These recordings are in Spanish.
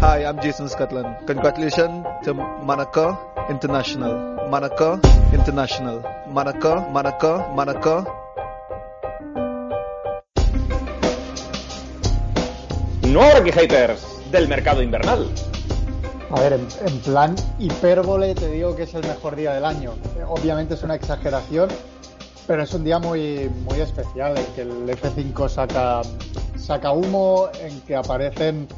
Hi, I'm Jason Scotland. Congratulations to Monaco International. Monaco International. Monaco, Monaco, Monaco. No Haters del mercado invernal. A ver, en, en, plan hipérbole te digo que es el mejor día del año. Obviamente es una exageración, pero es un día muy, muy especial en que el F5 saca, saca humo, en que aparecen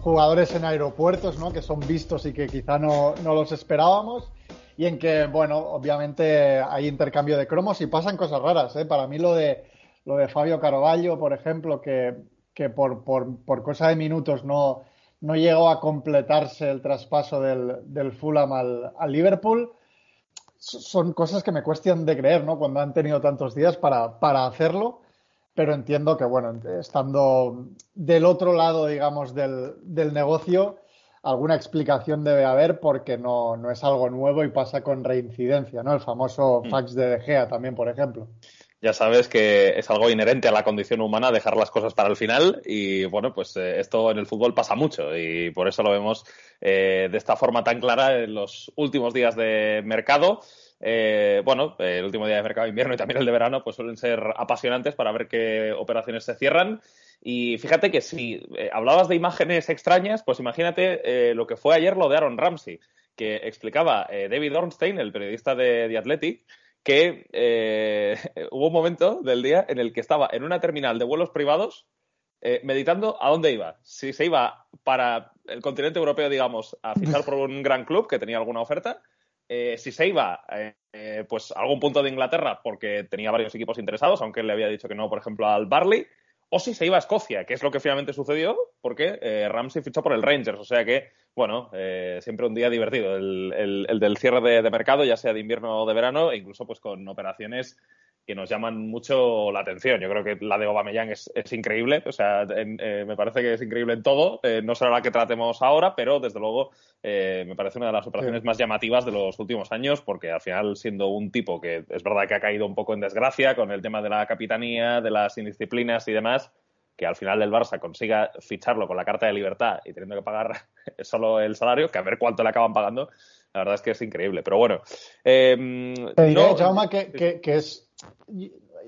jugadores en aeropuertos, ¿no? Que son vistos y que quizá no, no los esperábamos. Y en que, bueno, obviamente hay intercambio de cromos y pasan cosas raras, ¿eh? Para mí lo de, lo de Fabio Carvalho, por ejemplo, que, que por, por, por cosa de minutos no, no llegó a completarse el traspaso del, del Fulham al, al, Liverpool. Son cosas que me cuestan de creer, ¿no? Cuando han tenido tantos días para, para hacerlo. Pero entiendo que, bueno, estando del otro lado, digamos, del, del negocio, alguna explicación debe haber porque no, no, es algo nuevo y pasa con reincidencia, ¿no? El famoso fax de De Gea también, por ejemplo ya sabes que es algo inherente a la condición humana dejar las cosas para el final y bueno, pues eh, esto en el fútbol pasa mucho y por eso lo vemos eh, de esta forma tan clara en los últimos días de mercado. Eh, bueno, el último día de mercado de invierno y también el de verano pues suelen ser apasionantes para ver qué operaciones se cierran. Y fíjate que si hablabas de imágenes extrañas, pues imagínate lo que fue ayer lo de Aaron Ramsey, que explicaba David Ornstein, el periodista de The Athletic, que eh, hubo un momento del día en el que estaba en una terminal de vuelos privados eh, meditando a dónde iba. Si se iba para el continente europeo, digamos, a fichar por un gran club que tenía alguna oferta, eh, si se iba eh, pues a algún punto de Inglaterra porque tenía varios equipos interesados, aunque le había dicho que no, por ejemplo, al Barley, o si se iba a Escocia, que es lo que finalmente sucedió, porque eh, Ramsey fichó por el Rangers. O sea que, bueno, eh, siempre un día divertido, el, el, el del cierre de, de, mercado, ya sea de invierno o de verano, e incluso pues con operaciones que nos llaman mucho la atención. Yo creo que la de Aubameyang es, es increíble, o sea, en, eh, me parece que es increíble en todo. Eh, no será la que tratemos ahora, pero desde luego eh, me parece una de las operaciones sí. más llamativas de los últimos años, porque al final, siendo un tipo que es verdad que ha caído un poco en desgracia con el tema de la capitanía, de las indisciplinas y demás, que al final el Barça consiga ficharlo con la carta de libertad y teniendo que pagar solo el salario, que a ver cuánto le acaban pagando, la verdad es que es increíble. Pero bueno. Te diré, no, Jaume, que, que, que es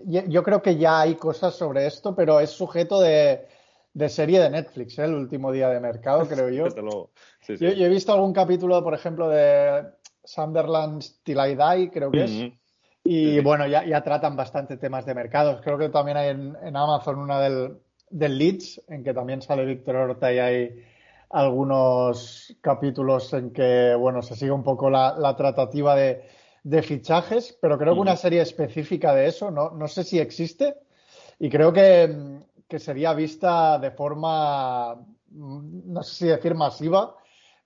yo creo que ya hay cosas sobre esto, pero es sujeto de, de serie de Netflix, ¿eh? el último día de mercado, creo yo. Desde luego. Sí, sí. Yo, yo, he visto algún capítulo, por ejemplo, de Sunderland Till I Die, creo que es. Mm -hmm. Y sí, bueno, ya, ya, tratan bastante temas de mercados. Creo que también hay en, en Amazon una del, del, Leeds, en que también sale Víctor Horta y hay algunos capítulos en que, bueno, se sigue un poco la, la tratativa de de fichajes, pero creo que una serie específica de eso, no, no sé si existe, y creo que, que, sería vista de forma, no sé si decir masiva,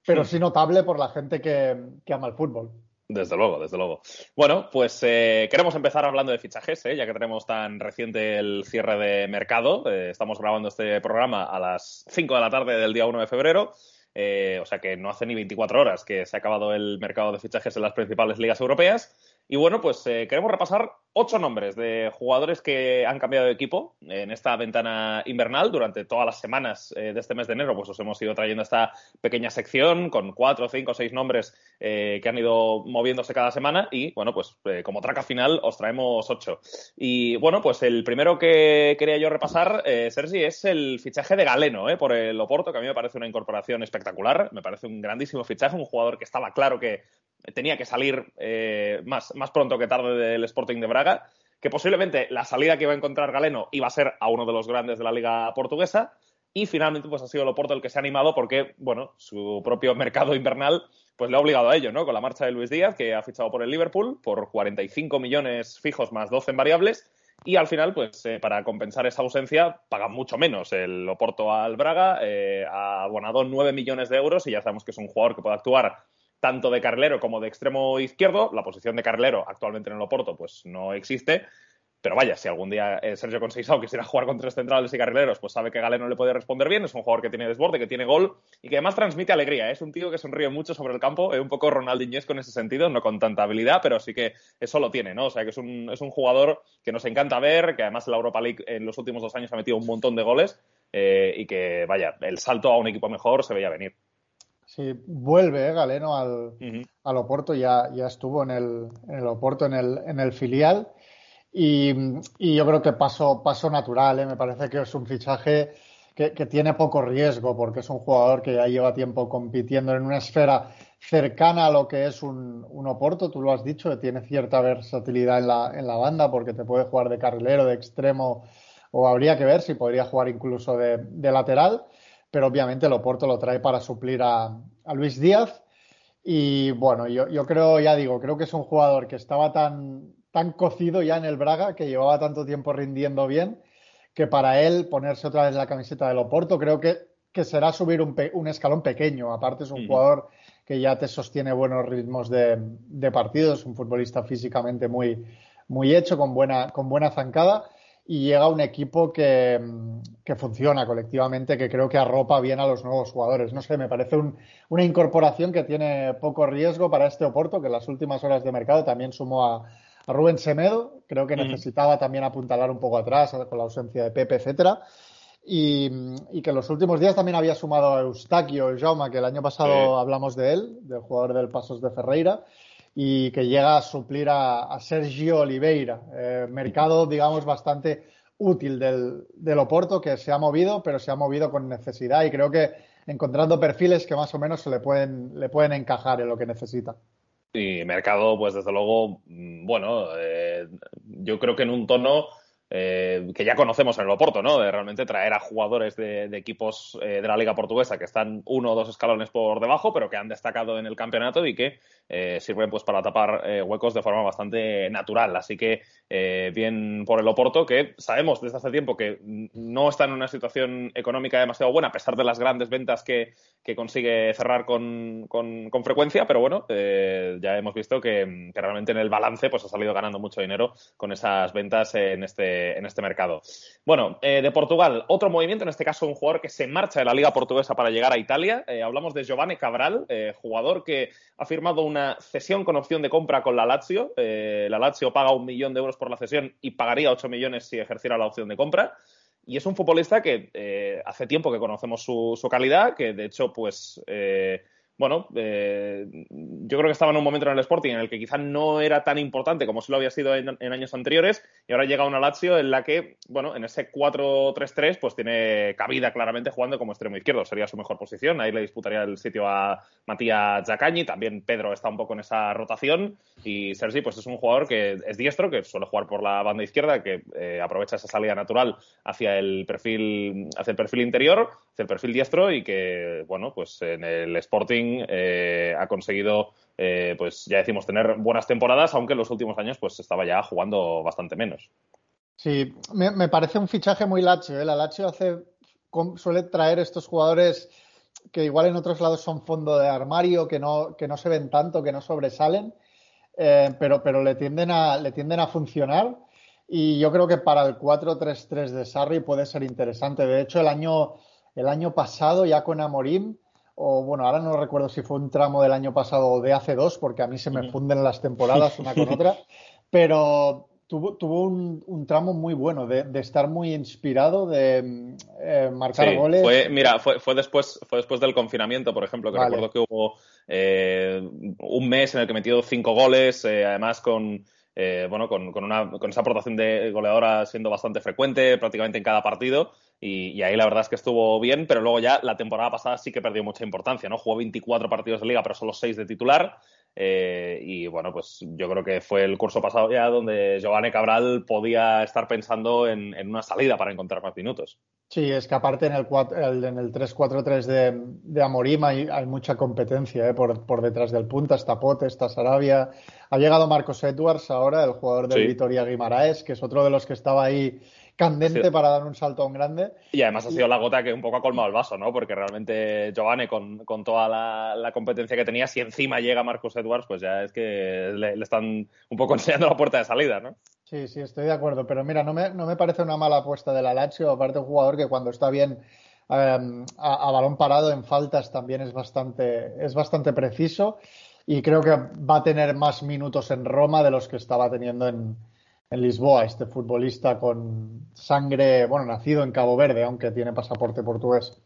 pero sí notable por la gente que, que ama el fútbol. Desde luego, desde luego. Bueno, pues eh, queremos empezar hablando de fichajes, ¿eh? ya que tenemos tan reciente el cierre de mercado. Eh, estamos grabando este programa a las 5 de la tarde del día 1 de febrero. Eh, o sea que no hace ni 24 horas que se ha acabado el mercado de fichajes en las principales ligas europeas. Y bueno, pues eh, queremos repasar ocho nombres de jugadores que han cambiado de equipo en esta ventana invernal. Durante todas las semanas eh, de este mes de enero, pues os hemos ido trayendo esta pequeña sección con cuatro, cinco, seis nombres eh, que han ido moviéndose cada semana. Y bueno, pues como traca final os traemos ocho. Y bueno, pues el primero que quería yo repasar, Sergi, es el fichaje de Galeno por el Oporto, que a mí me parece una incorporación espectacular. Me parece un grandísimo fichaje, un jugador que estaba claro que tenía que salir eh, más, más, pronto que tarde del Sporting de Braga, que posiblemente la salida que iba a encontrar Galeno iba a ser a uno de los grandes de la liga portuguesa, y finalmente pues ha sido el Oporto el que se ha animado porque, bueno, su propio mercado invernal pues le ha obligado a ello, ¿no? Con la marcha de Luis Díaz, que ha fichado por el Liverpool por 45 millones fijos más 12 en variables, y al final, pues eh, para compensar esa ausencia, pagan mucho menos. El Oporto al Braga eh, ha abonado 9 millones de euros y ya sabemos que es un jugador que puede actuar tanto de carrilero como de extremo izquierdo. La posición de carrilero actualmente en el Oporto pues no existe. Pero vaya, si algún día eh, Sergio Conceição quisiera jugar con tres centrales y carrileros, pues sabe que Galeno le puede responder bien. Es un jugador que tiene desborde, que tiene gol y que además transmite alegría. ¿eh? Es un tío que sonríe mucho sobre el campo, es un poco Ronaldinho en ese sentido, no con tanta habilidad, pero sí que eso lo tiene, ¿no? O sea, que es un, es un jugador que nos encanta ver, que además en la Europa League en los últimos dos años ha metido un montón de goles eh, y que, vaya, el salto a un equipo mejor se veía venir. Sí, vuelve ¿eh? Galeno al, al, Oporto, ya, ya estuvo en el, en el Oporto, en el, en el filial. Y, y, yo creo que paso, paso natural, ¿eh? me parece que es un fichaje que, que, tiene poco riesgo, porque es un jugador que ya lleva tiempo compitiendo en una esfera cercana a lo que es un, un Oporto, tú lo has dicho, que tiene cierta versatilidad en la, en la banda, porque te puede jugar de carrilero, de extremo, o habría que ver si podría jugar incluso de, de lateral pero obviamente el Oporto lo trae para suplir a, Luis Díaz. Y bueno, yo, yo, creo, ya digo, creo que es un jugador que estaba tan, tan cocido ya en el Braga, que llevaba tanto tiempo rindiendo bien, que para él ponerse otra vez la camiseta del Oporto creo que, que será subir un, un, escalón pequeño. Aparte es un jugador que ya te sostiene buenos ritmos de, de partido, es un futbolista físicamente muy, muy hecho, con buena, con buena zancada y llega un equipo que, que, funciona colectivamente, que creo que arropa bien a los nuevos jugadores. No sé, me parece un, una incorporación que tiene poco riesgo para este Oporto, que en las últimas horas de mercado también sumó a, a Rubén Semedo. Creo que necesitaba también apuntalar un poco atrás con la ausencia de Pepe, etcétera. Y, y, que en los últimos días también había sumado a Eustaquio Jauma, que el año pasado hablamos de él, del jugador del Pasos de Ferreira y que llega a suplir a, Sergio Oliveira. Eh, mercado, digamos, bastante útil del, del, Oporto que se ha movido, pero se ha movido con necesidad y creo que encontrando perfiles que más o menos se le pueden, le pueden encajar en lo que necesita. Y mercado, pues desde luego, mm, bueno, eh, yo creo que en un tono eh, que ya conocemos en el Oporto, ¿no? De realmente traer a jugadores de, equipos eh, de la Liga Portuguesa que están uno o dos escalones por debajo, pero que han destacado en el campeonato y que eh, sirven pues para tapar huecos de forma bastante natural. Así que bien por el Oporto, que sabemos desde hace tiempo que no está en una situación económica demasiado buena, a pesar de las grandes ventas que, consigue cerrar con, con, frecuencia, pero bueno, ya hemos visto que, que, realmente en el balance pues ha salido ganando mucho dinero con esas ventas en este en este mercado. Bueno, eh, de Portugal, otro movimiento, en este caso un jugador que se marcha de la Liga Portuguesa para llegar a Italia. Eh, hablamos de Giovanni Cabral, eh, jugador que ha firmado una cesión con opción de compra con la Lazio. la Lazio paga un millón de euros por la cesión y pagaría ocho millones si ejerciera la opción de compra. Y es un futbolista que hace tiempo que conocemos su, su, calidad, que de hecho, pues bueno, eh, yo creo que estaba en un momento en el Sporting en el que quizá no era tan importante como si lo había sido en, años anteriores y ahora llega una Lazio en la que, bueno, en ese 4-3-3 pues tiene cabida claramente jugando como extremo izquierdo, sería su mejor posición, ahí le disputaría el sitio a Matías Zacañi, también Pedro está un poco en esa rotación. Y Sergi pues es un jugador que es diestro, que suele jugar por la banda izquierda, que eh, aprovecha esa salida natural hacia el perfil hacia el perfil interior, hacia el perfil diestro y que, bueno, pues en el Sporting eh, ha conseguido, eh, pues ya decimos, tener buenas temporadas, aunque en los últimos años pues estaba ya jugando bastante menos. Sí, me, parece un fichaje muy Lazio. ¿eh? La Lazio hace, suele traer estos jugadores que igual en otros lados son fondo de armario, que no, que no se ven tanto, que no sobresalen, pero, pero le, tienden a, le tienden a funcionar. Y yo creo que para el 4-3-3 de Sarri puede ser interesante. De hecho, el año, el año pasado, ya con Amorim, o bueno, ahora no recuerdo si fue un tramo del año pasado o de hace dos, porque a mí se me funden las temporadas una con otra, pero tuvo, tuvo un, tramo muy bueno de, estar muy inspirado, de eh, marcar goles. Fue, mira, fue, fue, después, fue después del confinamiento, por ejemplo, que recuerdo que hubo eh, un mes en el que metió cinco goles, eh, además con eh, bueno, con, con, una, con esa aportación de goleadora siendo bastante frecuente, prácticamente en cada partido. Y, ahí la verdad es que estuvo bien, pero luego ya la temporada pasada sí que perdió mucha importancia, ¿no? Jugó 24 partidos de liga, pero solo 6 de titular. Eh, y bueno, pues yo creo que fue el curso pasado ya donde Giovanni Cabral podía estar pensando en, una salida para encontrar más minutos. Sí, es que aparte en el, en el 3-4-3 de, de Amorim hay, mucha competencia ¿eh? por, por, detrás del punta. Está Pote, está Sarabia. Ha llegado Marcos Edwards ahora, el jugador del Vitoria Guimaraes, que es otro de los que estaba ahí candente para dar un salto en grande. Y además ha sido la gota que un poco ha colmado el vaso, ¿no? Porque realmente Giovanni, con, toda la, competencia que tenía, si encima llega Marcos Edwards, pues ya es que le, están un poco enseñando la puerta de salida, ¿no? Sí, sí, estoy de acuerdo. Pero mira, no me, no me parece una mala apuesta de la Lazio. Aparte, un jugador que cuando está bien em, a, balón parado en faltas también es bastante, es bastante preciso. Y creo que va a tener más minutos en Roma de los que estaba teniendo en, en Lisboa, este futbolista con sangre, bueno, nacido en Cabo Verde, aunque tiene pasaporte portugués.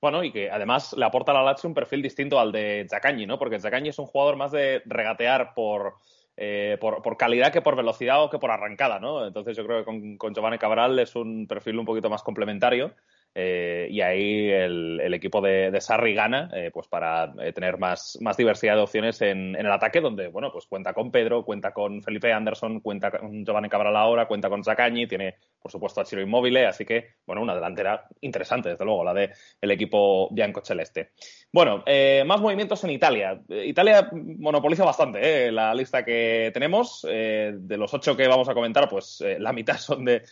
Bueno, y que además le aporta a la Lazio un perfil distinto al de Zaccañi, ¿no? Porque Zaccañi es un jugador más de regatear por, eh, por, calidad que por velocidad o que por arrancada, ¿no? Entonces yo creo que con Giovanni Cabral es un perfil un poquito más complementario eh, y ahí el, equipo de, Sarri gana eh, pues para eh, tener más, más, diversidad de opciones en, el ataque, donde bueno, pues cuenta con Pedro, cuenta con Felipe Anderson, cuenta con Giovanni Cabral ahora, cuenta con Zaccañi, tiene por supuesto a Chiro Inmóvil, así que bueno, una delantera interesante, desde luego, la del el equipo bianco celeste. Bueno, eh, más movimientos en Italia. Italia monopoliza bastante la lista que tenemos. de los ocho que vamos a comentar, pues la mitad son de.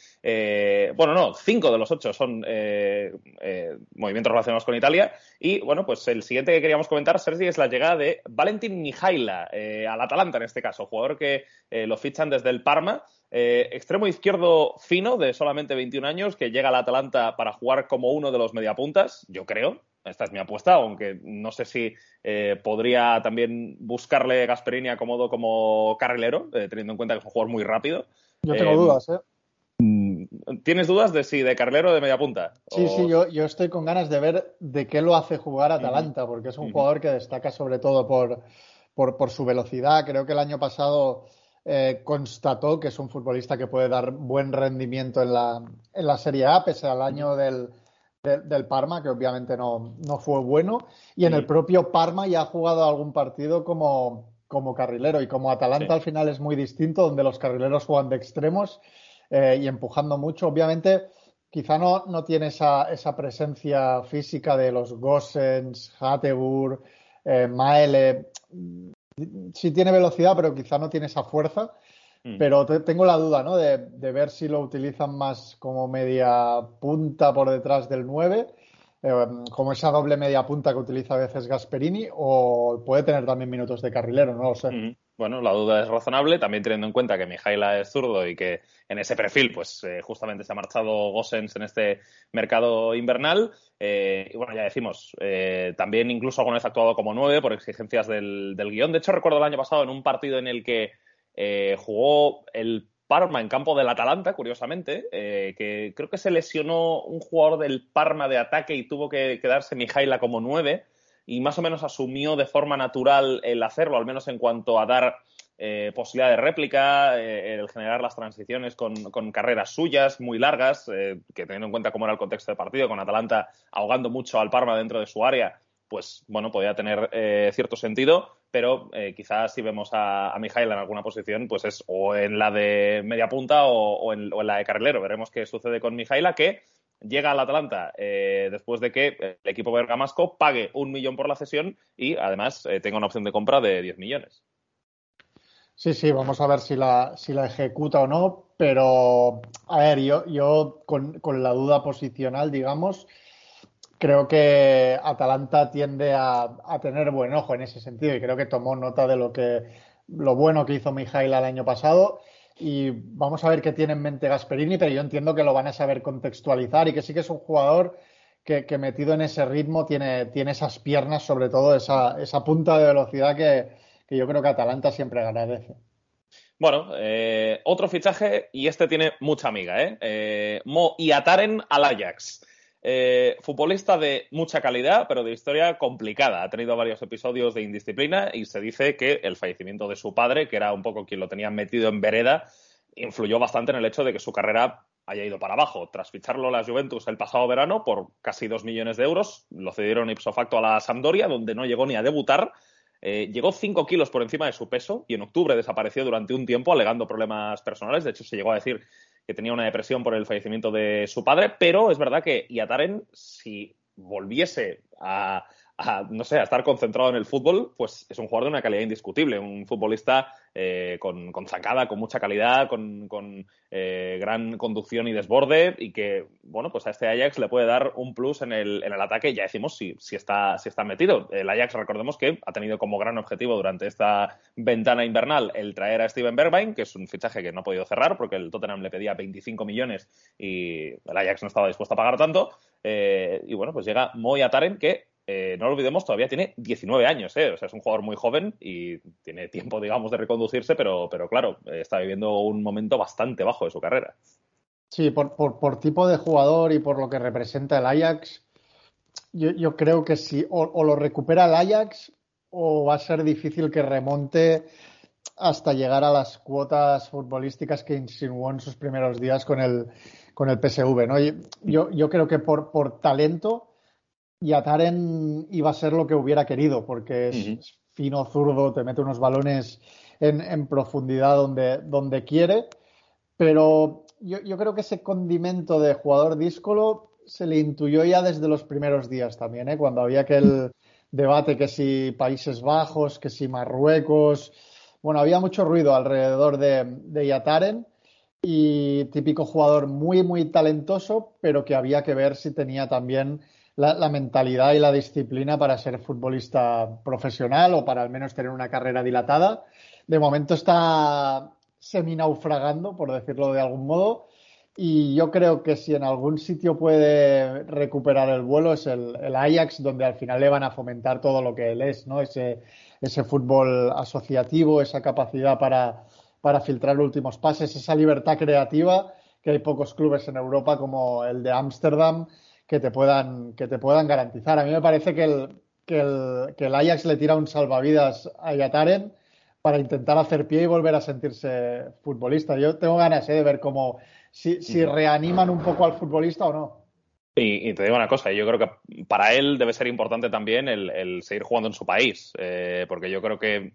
bueno, no, cinco de los ocho son eh, movimientos relacionados con Italia. Y bueno, pues el siguiente que queríamos comentar, Sergi, es la llegada de Valentin Mijaila eh, al Atalanta en este caso, jugador que eh, lo fichan desde el Parma. Eh, extremo izquierdo fino de solamente 21 años que llega al Atalanta para jugar como uno de los mediapuntas, yo creo. Esta es mi apuesta, aunque no sé si podría también buscarle Gasperini acomodo como carrilero, teniendo en cuenta que es un jugador muy rápido. Yo tengo dudas, ¿eh? ¿Tienes dudas de si de carrilero o de media punta? Sí, o... sí, yo, yo, estoy con ganas de ver de qué lo hace jugar Atalanta, uh -huh. porque es un uh -huh. jugador que destaca sobre todo por, por, por, su velocidad. Creo que el año pasado eh, constató que es un futbolista que puede dar buen rendimiento en la, en la Serie A, pese al año del, de, del Parma, que obviamente no, no fue bueno. Y en el propio Parma ya ha jugado algún partido como, como carrilero. Y como Atalanta sí. al final es muy distinto, donde los carrileros juegan de extremos eh, y empujando mucho. Obviamente, quizá no, no tiene esa, esa, presencia física de los Gossens, Hatebur, eh, Maele. Sí tiene velocidad, pero quizá no tiene esa fuerza. Mm. Pero te, tengo la duda, ¿no? De, de, ver si lo utilizan más como media punta por detrás del 9, eh, como esa doble media punta que utiliza a veces Gasperini, o puede tener también minutos de carrilero, no lo sé. Mm bueno, la duda es razonable, también teniendo en cuenta que Mijaila es zurdo y que en ese perfil, pues eh, justamente se ha marchado Gossens en este mercado invernal. Eh, y bueno, ya decimos, eh, también incluso alguna vez ha actuado como nueve por exigencias del, del, guion. De hecho, recuerdo el año pasado en un partido en el que eh, jugó el Parma en campo del Atalanta, curiosamente, eh, que creo que se lesionó un jugador del Parma de ataque y tuvo que quedarse Mijaila como nueve y más o menos asumió de forma natural el hacerlo, al menos en cuanto a dar eh, posibilidad de réplica, eh, el generar las transiciones con, con carreras suyas muy largas, eh, que teniendo en cuenta cómo era el contexto de partido, con Atalanta ahogando mucho al Parma dentro de su área, pues bueno, podía tener eh, cierto sentido, pero eh, quizás si vemos a, a Mijail en alguna posición, pues es o en la de media punta o, o, en, o en, la de carrilero. Veremos qué sucede con Mijaila, que llega al Atalanta eh, después de que el equipo bergamasco pague un millón por la cesión y además eh, tenga una opción de compra de 10 millones. Sí, sí, vamos a ver si la, si la ejecuta o no, pero a ver, yo, yo con, con la duda posicional, digamos, creo que Atalanta tiende a, a, tener buen ojo en ese sentido y creo que tomó nota de lo que lo bueno que hizo Mijail el año pasado y vamos a ver qué tiene en mente Gasperini, pero yo entiendo que lo van a saber contextualizar y que sí que es un jugador que, metido en ese ritmo tiene, tiene esas piernas, sobre todo esa, esa punta de velocidad que, que, yo creo que Atalanta siempre agradece. Bueno, eh, otro fichaje y este tiene mucha amiga, ¿eh? eh Mo Iataren al Ajax. Eh, futbolista de mucha calidad, pero de historia complicada. Ha tenido varios episodios de indisciplina y se dice que el fallecimiento de su padre, que era un poco quien lo tenía metido en vereda, influyó bastante en el hecho de que su carrera haya ido para abajo. Tras ficharlo la Juventus el pasado verano por casi dos millones de euros, lo cedieron ipso facto a la Sampdoria, donde no llegó ni a debutar. Eh, llegó 5 kilos por encima de su peso y en octubre desapareció durante un tiempo alegando problemas personales. De hecho, se llegó a decir que tenía una depresión por el fallecimiento de su padre, pero es verdad que Iataren, si volviese a, a, no sé, a estar concentrado en el fútbol, pues es un jugador de una calidad indiscutible, un futbolista eh, con, con, zancada, con mucha calidad, con, con eh, gran conducción y desborde y que, bueno, pues a este Ajax le puede dar un plus en el, en el ataque, ya decimos si, si, está, si está metido. El Ajax, recordemos que ha tenido como gran objetivo durante esta ventana invernal el traer a Steven Bergwijn, que es un fichaje que no ha podido cerrar porque el Tottenham le pedía 25 millones y el Ajax no estaba dispuesto a pagar tanto. Eh, y bueno, pues llega Moy Ataren, que eh, no lo olvidemos, todavía tiene 19 años, ¿eh? o sea, es un jugador muy joven y tiene tiempo, digamos, de reconducirse, pero, pero claro, está viviendo un momento bastante bajo de su carrera. Sí, por, por, tipo de jugador y por lo que representa el Ajax, yo, creo que sí, o, lo recupera el Ajax o va a ser difícil que remonte hasta llegar a las cuotas futbolísticas que insinuó en sus primeros días con el, con el PSV. ¿no? Yo, yo creo que por, por talento Yataren iba a ser lo que hubiera querido, porque es fino zurdo, te mete unos balones en, en profundidad donde, donde quiere, pero yo, yo, creo que ese condimento de jugador díscolo se le intuyó ya desde los primeros días también, ¿eh? cuando había aquel debate que si Países Bajos, que si Marruecos. Bueno, había mucho ruido alrededor de, de Yataren y típico jugador muy, muy talentoso, pero que había que ver si tenía también la, mentalidad y la disciplina para ser futbolista profesional o para al menos tener una carrera dilatada. De momento está semi-naufragando, por decirlo de algún modo, y yo creo que si en algún sitio puede recuperar el vuelo es el, Ajax, donde al final le van a fomentar todo lo que él es, ¿no? Ese, ese fútbol asociativo, esa capacidad para, para filtrar últimos pases, esa libertad creativa que hay pocos clubes en Europa como el de Ámsterdam que te puedan, que te puedan garantizar. A mí me parece que el, que el, que el Ajax le tira un salvavidas a Yataren para intentar hacer pie y volver a sentirse futbolista. Yo tengo ganas ¿eh? de ver cómo si, reaniman un poco al futbolista o no. Y, te digo una cosa, yo creo que para él debe ser importante también el, seguir jugando en su país, eh, porque yo creo que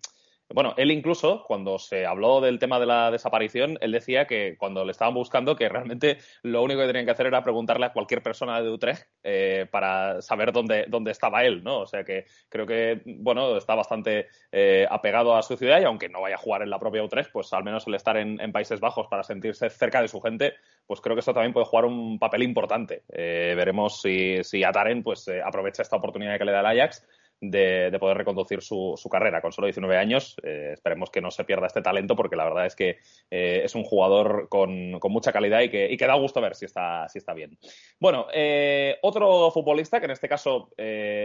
bueno, él incluso, cuando se habló del tema de la desaparición, él decía que cuando le estaban buscando, que realmente lo único que tenían que hacer era preguntarle a cualquier persona de Utrecht eh, para saber dónde, dónde estaba él, ¿no? O sea que creo que, bueno, está bastante eh, apegado a su ciudad y aunque no vaya a jugar en la propia Utrecht, pues al menos el estar en, Países Bajos para sentirse cerca de su gente, pues creo que eso también puede jugar un papel importante. Eh, veremos si, si Ataren pues aprovecha esta oportunidad que le da el Ajax de, poder reconducir su, su, carrera con solo 19 años. Eh, esperemos que no se pierda este talento porque la verdad es que eh, es un jugador con, con mucha calidad y que, y que, da gusto ver si está, si está bien. Bueno, eh, otro futbolista que en este caso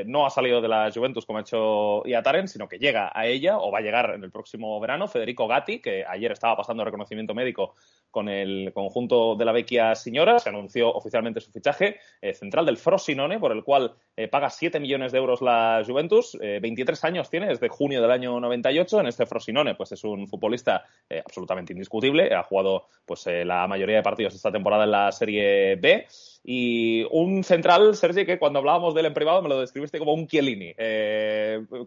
no ha salido de la Juventus como ha hecho Iataren, sino que llega a ella o va a llegar en el próximo verano, Federico Gatti, que ayer estaba pasando reconocimiento médico con el conjunto de la Vecchia Signora. Se anunció oficialmente su fichaje central del Frosinone, por el cual paga 7 millones de euros la Juventus 23 eh, años tiene, desde junio del año 98. En este Frosinone, pues es un futbolista eh, absolutamente indiscutible. Ha jugado pues eh, la mayoría de partidos esta temporada en la Serie B. Y un central, Sergi, que cuando hablábamos de él en privado me lo describiste como un Chiellini.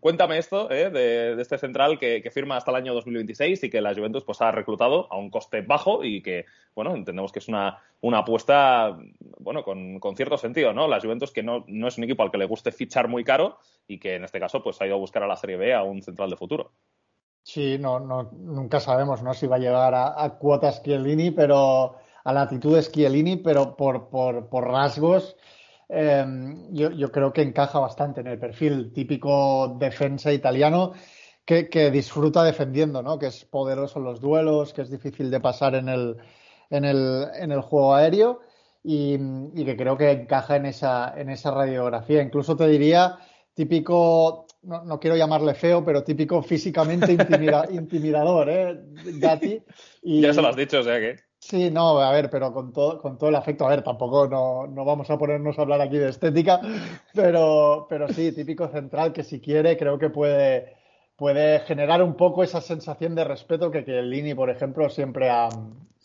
cuéntame esto de, este central que, firma hasta el año 2026 y que la Juventus pues, ha reclutado a un coste bajo y que, bueno, entendemos que es una, una apuesta, bueno, con, con, cierto sentido, ¿no? La Juventus que no, no es un equipo al que le guste fichar muy caro y que en este caso pues ha ido a buscar a la Serie B a un central de futuro. Sí, no, no, nunca sabemos ¿no? si va a llegar a, cuotas Chiellini, pero a latitudes Chiellini, pero por, por, por rasgos em, yo, yo, creo que encaja bastante en el perfil típico defensa italiano que, que, disfruta defendiendo, ¿no? que es poderoso en los duelos, que es difícil de pasar en el, en el, en el juego aéreo y, y que creo que encaja en esa, en esa radiografía. Incluso te diría típico, no, quiero llamarle feo, pero típico físicamente intimidador, ¿eh? Gatti. Y, ya se lo has dicho, o sea que. Sí, no, a ver, pero con todo, con todo el afecto, a ver, tampoco no, no vamos a ponernos a hablar aquí de estética, pero, pero sí, típico central que si quiere creo que puede, puede generar un poco esa sensación de respeto que, que el Lini, por ejemplo, siempre ha,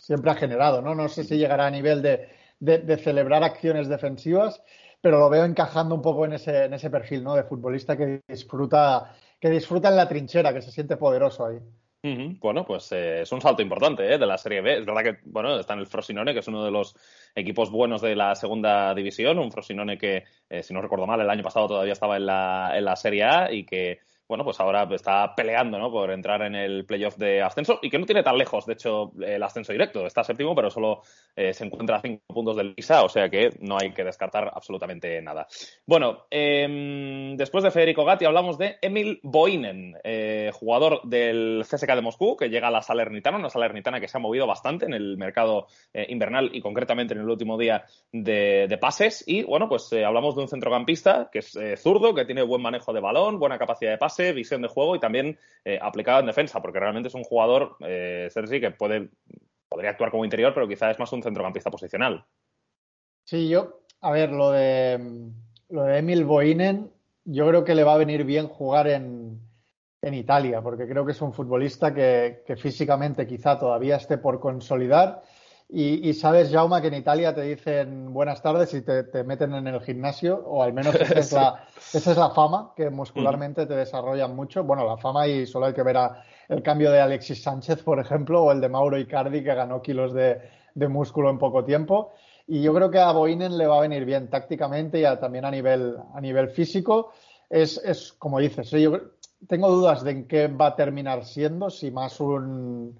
siempre ha generado, ¿no? No sé si llegará a nivel de, de celebrar acciones defensivas, pero lo veo encajando un poco en ese, en ese perfil, ¿no? De futbolista que disfruta, que disfruta en la trinchera, que se siente poderoso ahí. Bueno, pues eh, es un salto importante ¿eh? de la Serie B. Es verdad que, bueno, está en el Frosinone, que es uno de los equipos buenos de la segunda división. Un Frosinone que, eh, si no recuerdo mal, el año pasado todavía estaba en la, en la Serie A y que bueno, pues ahora está peleando ¿no? por entrar en el playoff de ascenso y que no tiene tan lejos, de hecho, el ascenso directo. Está séptimo, pero solo eh, se encuentra a cinco puntos del Lisa, o sea que no hay que descartar absolutamente nada. Bueno, em, después de Federico Gatti hablamos de Emil Boinen, eh, jugador del CSK de Moscú, que llega a la Salernitana, una Salernitana que se ha movido bastante en el mercado eh, invernal y concretamente en el último día de, pases. Y bueno, pues hablamos de un centrocampista que es zurdo, que tiene buen manejo de balón, buena capacidad de visión de juego y también eh, aplicado en defensa, porque realmente es un jugador, eh, que puede, podría actuar como interior, pero quizá es más un centrocampista posicional. Sí, yo, a ver, lo de lo de Emil Boinen, yo creo que le va a venir bien jugar en, en Italia, porque creo que es un futbolista que físicamente quizá todavía esté por consolidar. Y, y, sabes, Jauma, que en Italia te dicen buenas tardes y te, te meten en el gimnasio, o al menos esa es, la, esa es la fama, que muscularmente te desarrollan mucho. Bueno, la fama y solo hay que ver a, el cambio de Alexis Sánchez, por ejemplo, o el de Mauro Icardi, que ganó kilos de, de músculo en poco tiempo. Y yo creo que a Boinen le va a venir bien tácticamente y a, también a nivel, a nivel físico. Es, es como dices, ¿eh? yo tengo dudas de en qué va a terminar siendo, si más un,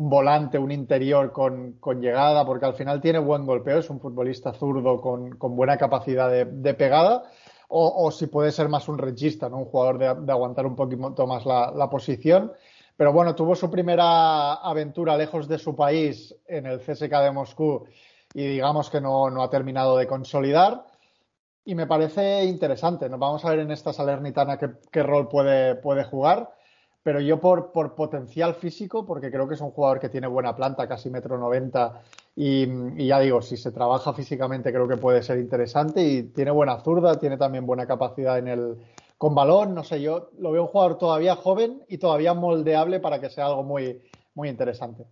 un volante, un interior con, con, llegada, porque al final tiene buen golpeo, es un futbolista zurdo con, con buena capacidad de, de pegada, o, si puede ser más un regista, ¿no? un jugador de, de aguantar un poquito más la, la, posición. Pero bueno, tuvo su primera aventura lejos de su país en el CSK de Moscú y digamos que no, no ha terminado de consolidar y me parece interesante. Nos vamos a ver en esta Salernitana qué, qué rol puede, puede, jugar. Pero yo por, por, potencial físico, porque creo que es un jugador que tiene buena planta, casi metro noventa, y, ya digo, si se trabaja físicamente creo que puede ser interesante y tiene buena zurda, tiene también buena capacidad en el con balón, no sé, yo lo veo un jugador todavía joven y todavía moldeable para que sea algo muy, muy interesante.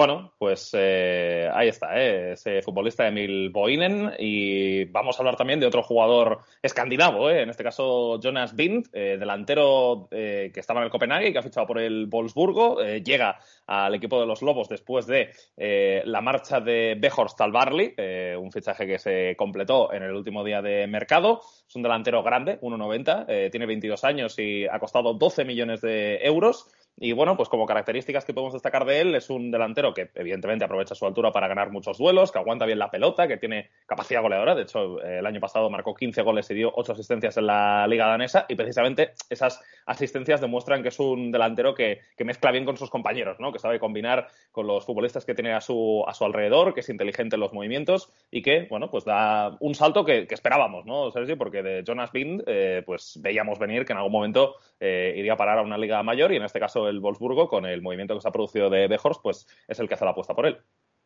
Bueno, pues eh, ahí está, ¿eh? ese futbolista Emil Boinen. Y vamos a hablar también de otro jugador escandinavo, ¿eh? en este caso Jonas Bind, eh, delantero eh, que estaba en el Copenhague y que ha fichado por el Wolfsburgo. Eh, llega al equipo de los Lobos después de la marcha de Bejorst al Barley, un fichaje que se completó en el último día de mercado. Es un delantero grande, 1,90, tiene 22 años y ha costado 12 millones de euros. Y bueno, pues como características que podemos destacar de él, es un delantero que evidentemente aprovecha su altura para ganar muchos duelos, que aguanta bien la pelota, que tiene capacidad goleadora. De hecho, el año pasado marcó 15 goles y dio 8 asistencias en la liga danesa. Y precisamente esas asistencias demuestran que es un delantero que, que mezcla bien con sus compañeros, ¿no? que sabe combinar con los futbolistas que tiene a su, a su alrededor, que es inteligente en los movimientos y que, bueno, pues da un salto que, que esperábamos, ¿no, Sergio? Porque de Jonas Bind, eh, pues veíamos venir que en algún momento eh, iría a parar a una liga mayor y en este caso el Wolfsburgo, con el movimiento que se ha producido de Bejors, pues es el que hace la apuesta por él.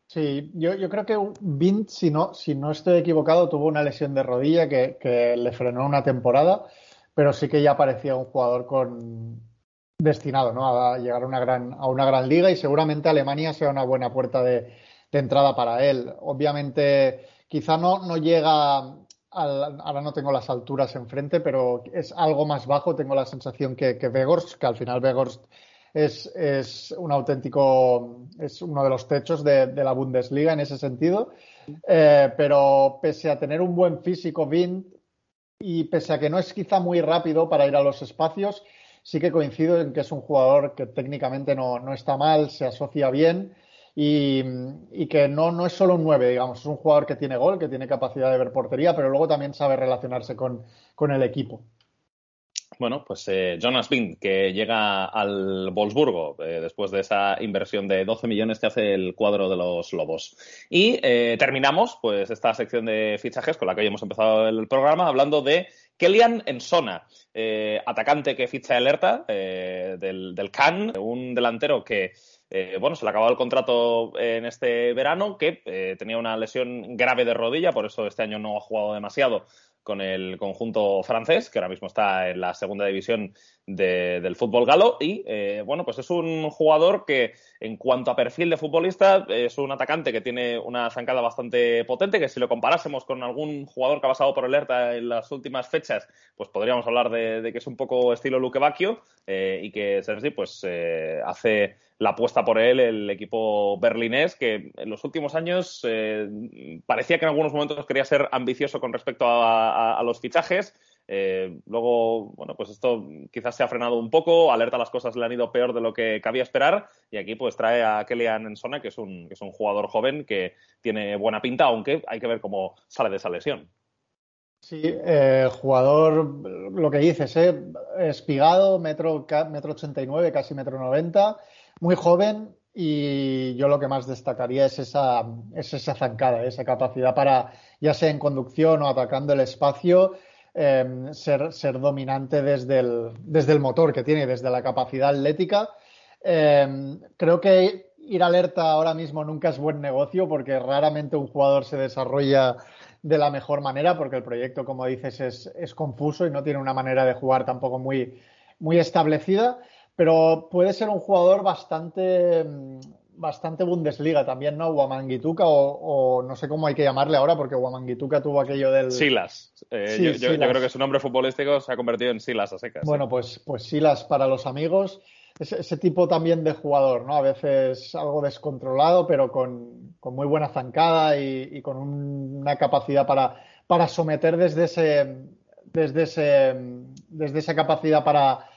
Sí, yo, creo que Vint, si no, si no estoy equivocado, tuvo una lesión de rodilla que, le frenó una temporada, pero sí que ya parecía un jugador con destinado ¿no? a llegar a una gran, a una gran liga y seguramente Alemania sea una buena puerta de, de entrada para él. Obviamente, quizá no, no llega al, ahora no tengo las alturas enfrente, pero es algo más bajo. Tengo la sensación que, que que al final Vegors es, es, un auténtico, es uno de los techos de, la Bundesliga en ese sentido. Eh, pero pese a tener un buen físico, Vint, y pese a que no es quizá muy rápido para ir a los espacios, sí que coincido en que es un jugador que técnicamente no, no está mal, se asocia bien y, y, que no, no es solo un 9, digamos, es un jugador que tiene gol, que tiene capacidad de ver portería, pero luego también sabe relacionarse con, con el equipo. Bueno, pues eh, Jonas Bind, que llega al Wolfsburgo eh, después de esa inversión de 12 millones que hace el cuadro de los Lobos. Y eh, terminamos pues esta sección de fichajes con la que hoy hemos empezado el programa hablando de Kellyan Ensona, eh, atacante que ficha alerta del, del Cannes, un delantero que bueno, se le acabó el contrato en este verano, que tenía una lesión grave de rodilla, por eso este año no ha jugado demasiado con el conjunto francés, que ahora mismo está en la segunda división de, del fútbol galo. Y eh, bueno, pues es un jugador que, en cuanto a perfil de futbolista, es un atacante que tiene una zancada bastante potente, que si lo comparásemos con algún jugador que ha pasado por el ERTA en las últimas fechas, pues podríamos hablar de, que es un poco estilo Luque Bacchio eh, y que Sergi pues eh, hace la apuesta por él el equipo berlinés, que en los últimos años eh, parecía que en algunos momentos quería ser ambicioso con respecto a, a, a los fichajes. Eh, luego, bueno, pues esto quizás se ha frenado un poco, alerta las cosas le han ido peor de lo que cabía esperar y aquí pues trae a Kellyan Ensona, que es un, que es un jugador joven que tiene buena pinta, aunque hay que ver cómo sale de esa lesión. Sí, eh, jugador, lo que dices, eh, espigado, metro, metro 89, casi metro 90, muy joven y yo lo que más destacaría es esa, es esa zancada, esa capacidad para, ya sea en conducción o atacando el espacio, eh, ser, ser, dominante desde el, desde el, motor que tiene, desde la capacidad atlética. Eh, creo que ir alerta ahora mismo nunca es buen negocio porque raramente un jugador se desarrolla de la mejor manera, porque el proyecto, como dices, es, es confuso y no tiene una manera de jugar tampoco muy, muy establecida, pero puede ser un jugador bastante, bastante Bundesliga también, ¿no? Guamangituka o, no sé cómo hay que llamarle ahora, porque Guamangituka tuvo aquello del... Silas. Eh, yo, creo que su nombre futbolístico se ha convertido en Silas a secas. Bueno, pues, pues Silas para los amigos. Ese, tipo también de jugador, ¿no? A veces algo descontrolado, pero con, muy buena zancada y, con una capacidad para, para someter desde ese, desde ese, desde esa capacidad para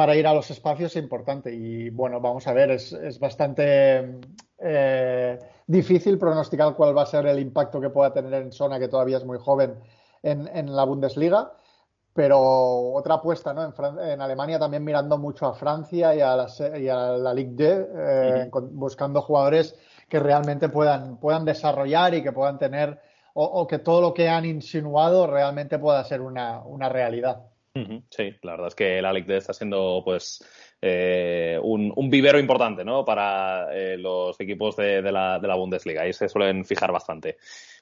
para ir a los espacios es importante. Y bueno, vamos a ver, es, es bastante eh, difícil pronosticar cuál va a ser el impacto que pueda tener en Sona, que todavía es muy joven, en, en la Bundesliga. Pero otra apuesta, ¿no? En, en, Alemania también mirando mucho a Francia y a la, y a la Ligue 2, eh, buscando jugadores que realmente puedan, puedan desarrollar y que puedan tener, o, o, que todo lo que han insinuado realmente pueda ser una, una realidad. Sí, la verdad es que la Ligue está siendo pues eh, un, vivero importante ¿no? para eh, los equipos de, la, Bundesliga. Ahí se suelen fijar bastante.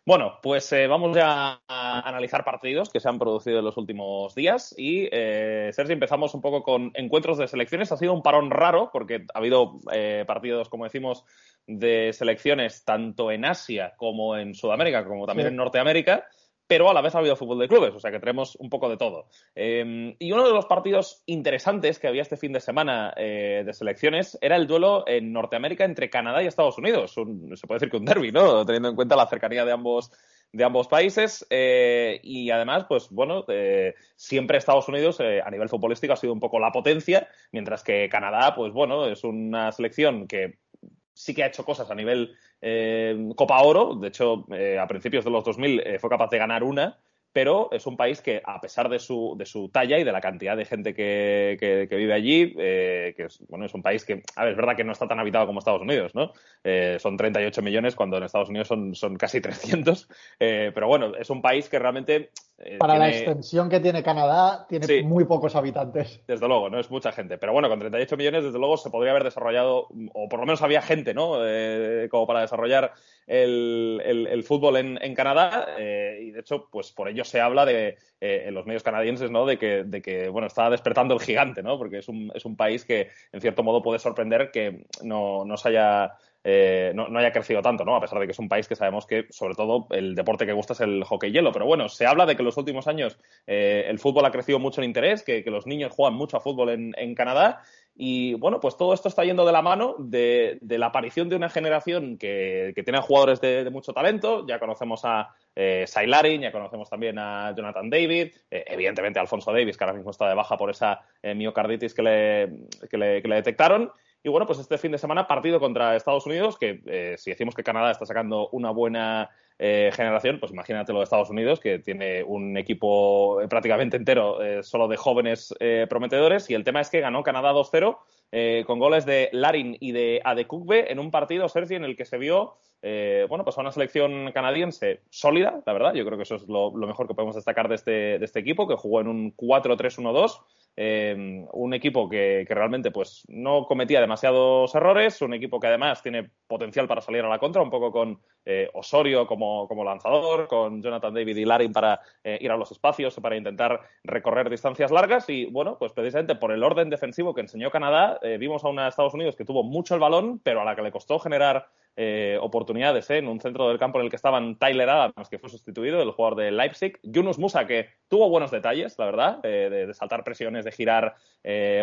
Bueno, pues eh, vamos ya a analizar partidos que se han producido en los últimos días. Y, Sergio, empezamos un poco con encuentros de selecciones. Ha sido un parón raro porque ha habido partidos, como decimos, de selecciones tanto en Asia como en Sudamérica, como también en Norteamérica pero a la vez ha habido fútbol de clubes, o sea que tenemos un poco de todo. Em, y uno de los partidos interesantes que había este fin de semana eh, de selecciones era el duelo en Norteamérica entre Canadá y Estados Unidos. se puede decir que un derby, ¿no? Teniendo en cuenta la cercanía de ambos de ambos países eh, y además, pues bueno, eh, siempre Estados Unidos a nivel futbolístico ha sido un poco la potencia, mientras que Canadá, pues bueno, es una selección que sí que ha hecho cosas a nivel eh, Copa Oro. De hecho, eh, a principios de los 2000 eh, fue capaz de ganar una pero es un país que, a pesar de su, de su talla y de la cantidad de gente que, que, vive allí, eh, que es, bueno, es un país que, a ver, es verdad que no está tan habitado como Estados Unidos, ¿no? Eh, son 38 millones cuando en Estados Unidos son, son casi 300, eh, pero bueno, es un país que realmente... Para la extensión que tiene Canadá, tiene muy pocos habitantes. Desde luego, no es mucha gente, pero bueno, con 38 millones, desde luego, se podría haber desarrollado, o por lo menos había gente, ¿no? como para desarrollar el, el, fútbol en, en Canadá, y de hecho, pues por ello se habla de, eh, en los medios canadienses, ¿no? De que, de que, bueno, está despertando el gigante, ¿no? Porque es un, es un país que, en cierto modo, puede sorprender que no, no se haya eh, no, haya crecido tanto, ¿no? A pesar de que es un país que sabemos que, sobre todo, el deporte que gusta es el hockey hielo. Pero bueno, se habla de que en los últimos años eh, el fútbol ha crecido mucho en interés, que, los niños juegan mucho a fútbol en, en Canadá y bueno, pues todo esto está yendo de la mano de, la aparición de una generación que, tiene jugadores de, mucho talento. Ya conocemos a eh, Sailarin, ya conocemos también a Jonathan David, eh, evidentemente a Alfonso Davis, que ahora mismo está de baja por esa eh, miocarditis que le, que le, detectaron. Y bueno, pues este fin de semana partido contra Estados Unidos, que eh, si decimos que Canadá está sacando una buena eh, generación, pues imagínate lo de Estados Unidos, que tiene un equipo eh, prácticamente entero eh, solo de jóvenes prometedores. Y el tema es que ganó Canadá 2-0 con goles de Larin y de Adekugbe en un partido, Sergio, en el que se vio bueno, pues a una selección canadiense sólida, la verdad. Yo creo que eso es lo, mejor que podemos destacar de este, de este equipo, que jugó en un 4-3-1-2 eh, un equipo que, realmente pues no cometía demasiados errores, un equipo que además tiene potencial para salir a la contra, un poco con eh, Osorio como, lanzador, con Jonathan David y Larin para eh, ir a los espacios, para intentar recorrer distancias largas y bueno, pues precisamente por el orden defensivo que enseñó Canadá, vimos a una Estados Unidos que tuvo mucho el balón, pero a la que le costó generar eh, oportunidades ¿eh? en un centro del campo en el que estaban Tyler Adams, que fue sustituido, el jugador de Leipzig, Yunus Musa, que tuvo buenos detalles, la verdad, eh, de, saltar presiones, de girar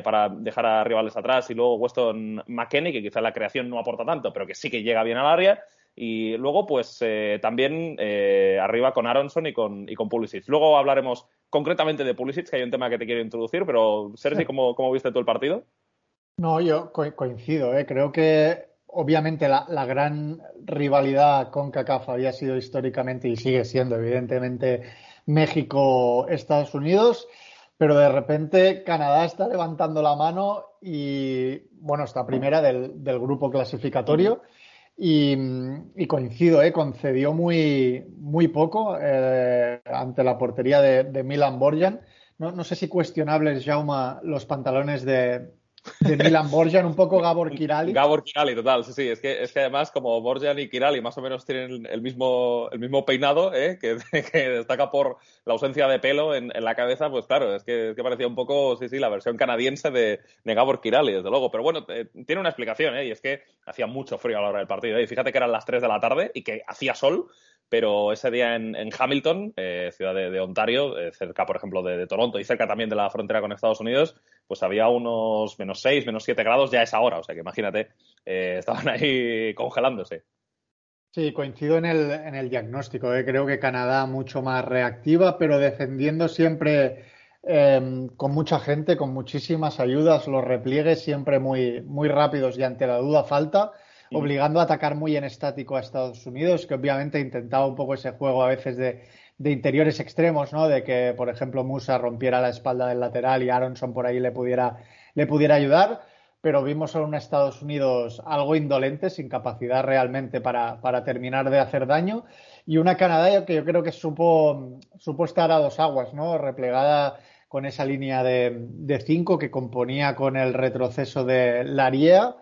para dejar a rivales atrás, y luego Weston McKenney, que quizá la creación no aporta tanto, pero que sí que llega bien al área. Y luego, pues también arriba con Aronson y con, y con Pulisic. Luego hablaremos concretamente de Pulisic, que hay un tema que te quiero introducir, pero Sergi, ¿cómo, cómo viste tú el partido? No, yo coincido. Creo que obviamente la, gran rivalidad con CACAF había sido históricamente y sigue siendo evidentemente México-Estados Unidos, pero de repente Canadá está levantando la mano y, bueno, está primera del, grupo clasificatorio y, coincido, ¿eh? concedió muy, muy poco eh, ante la portería de, Milan Borjan. No, no, sé si cuestionables, Jauma, los pantalones de, de Milan Borjan, un poco Gabor Kirali. Gabor Kirali, total, sí, sí. Es que, es que además, como Borjan y Kirali más o menos tienen el mismo, el mismo peinado, ¿eh? que, destaca por la ausencia de pelo en, la cabeza, pues claro, es que, que, parecía un poco, sí, sí, la versión canadiense de, Gabor Kirali, desde luego. Pero bueno, eh, tiene una explicación, ¿eh? y es que hacía mucho frío a la hora del partido. ¿eh? Y fíjate que eran las 3 de la tarde y que hacía sol pero ese día en, Hamilton, eh, ciudad de, Ontario, eh, cerca, por ejemplo, de, Toronto y cerca también de la frontera con Estados Unidos, pues había unos menos 6, menos 7 grados ya a esa hora. O sea que imagínate, eh, estaban ahí congelándose. Sí, coincido en el, en el diagnóstico. Creo que Canadá mucho más reactiva, pero defendiendo siempre em, con mucha gente, con muchísimas ayudas, los repliegues siempre muy, muy rápidos y ante la duda falta obligando a atacar muy en estático a Estados Unidos, que obviamente intentaba un poco ese juego a veces de, interiores extremos, ¿no? De que, por ejemplo, Musa rompiera la espalda del lateral y Aronson por ahí le pudiera, le pudiera ayudar, pero vimos a un Estados Unidos algo indolente, sin capacidad realmente para, terminar de hacer daño, y una Canadá que yo creo que supo, supo estar a dos aguas, ¿no? Replegada con esa línea de, cinco que componía con el retroceso de Laria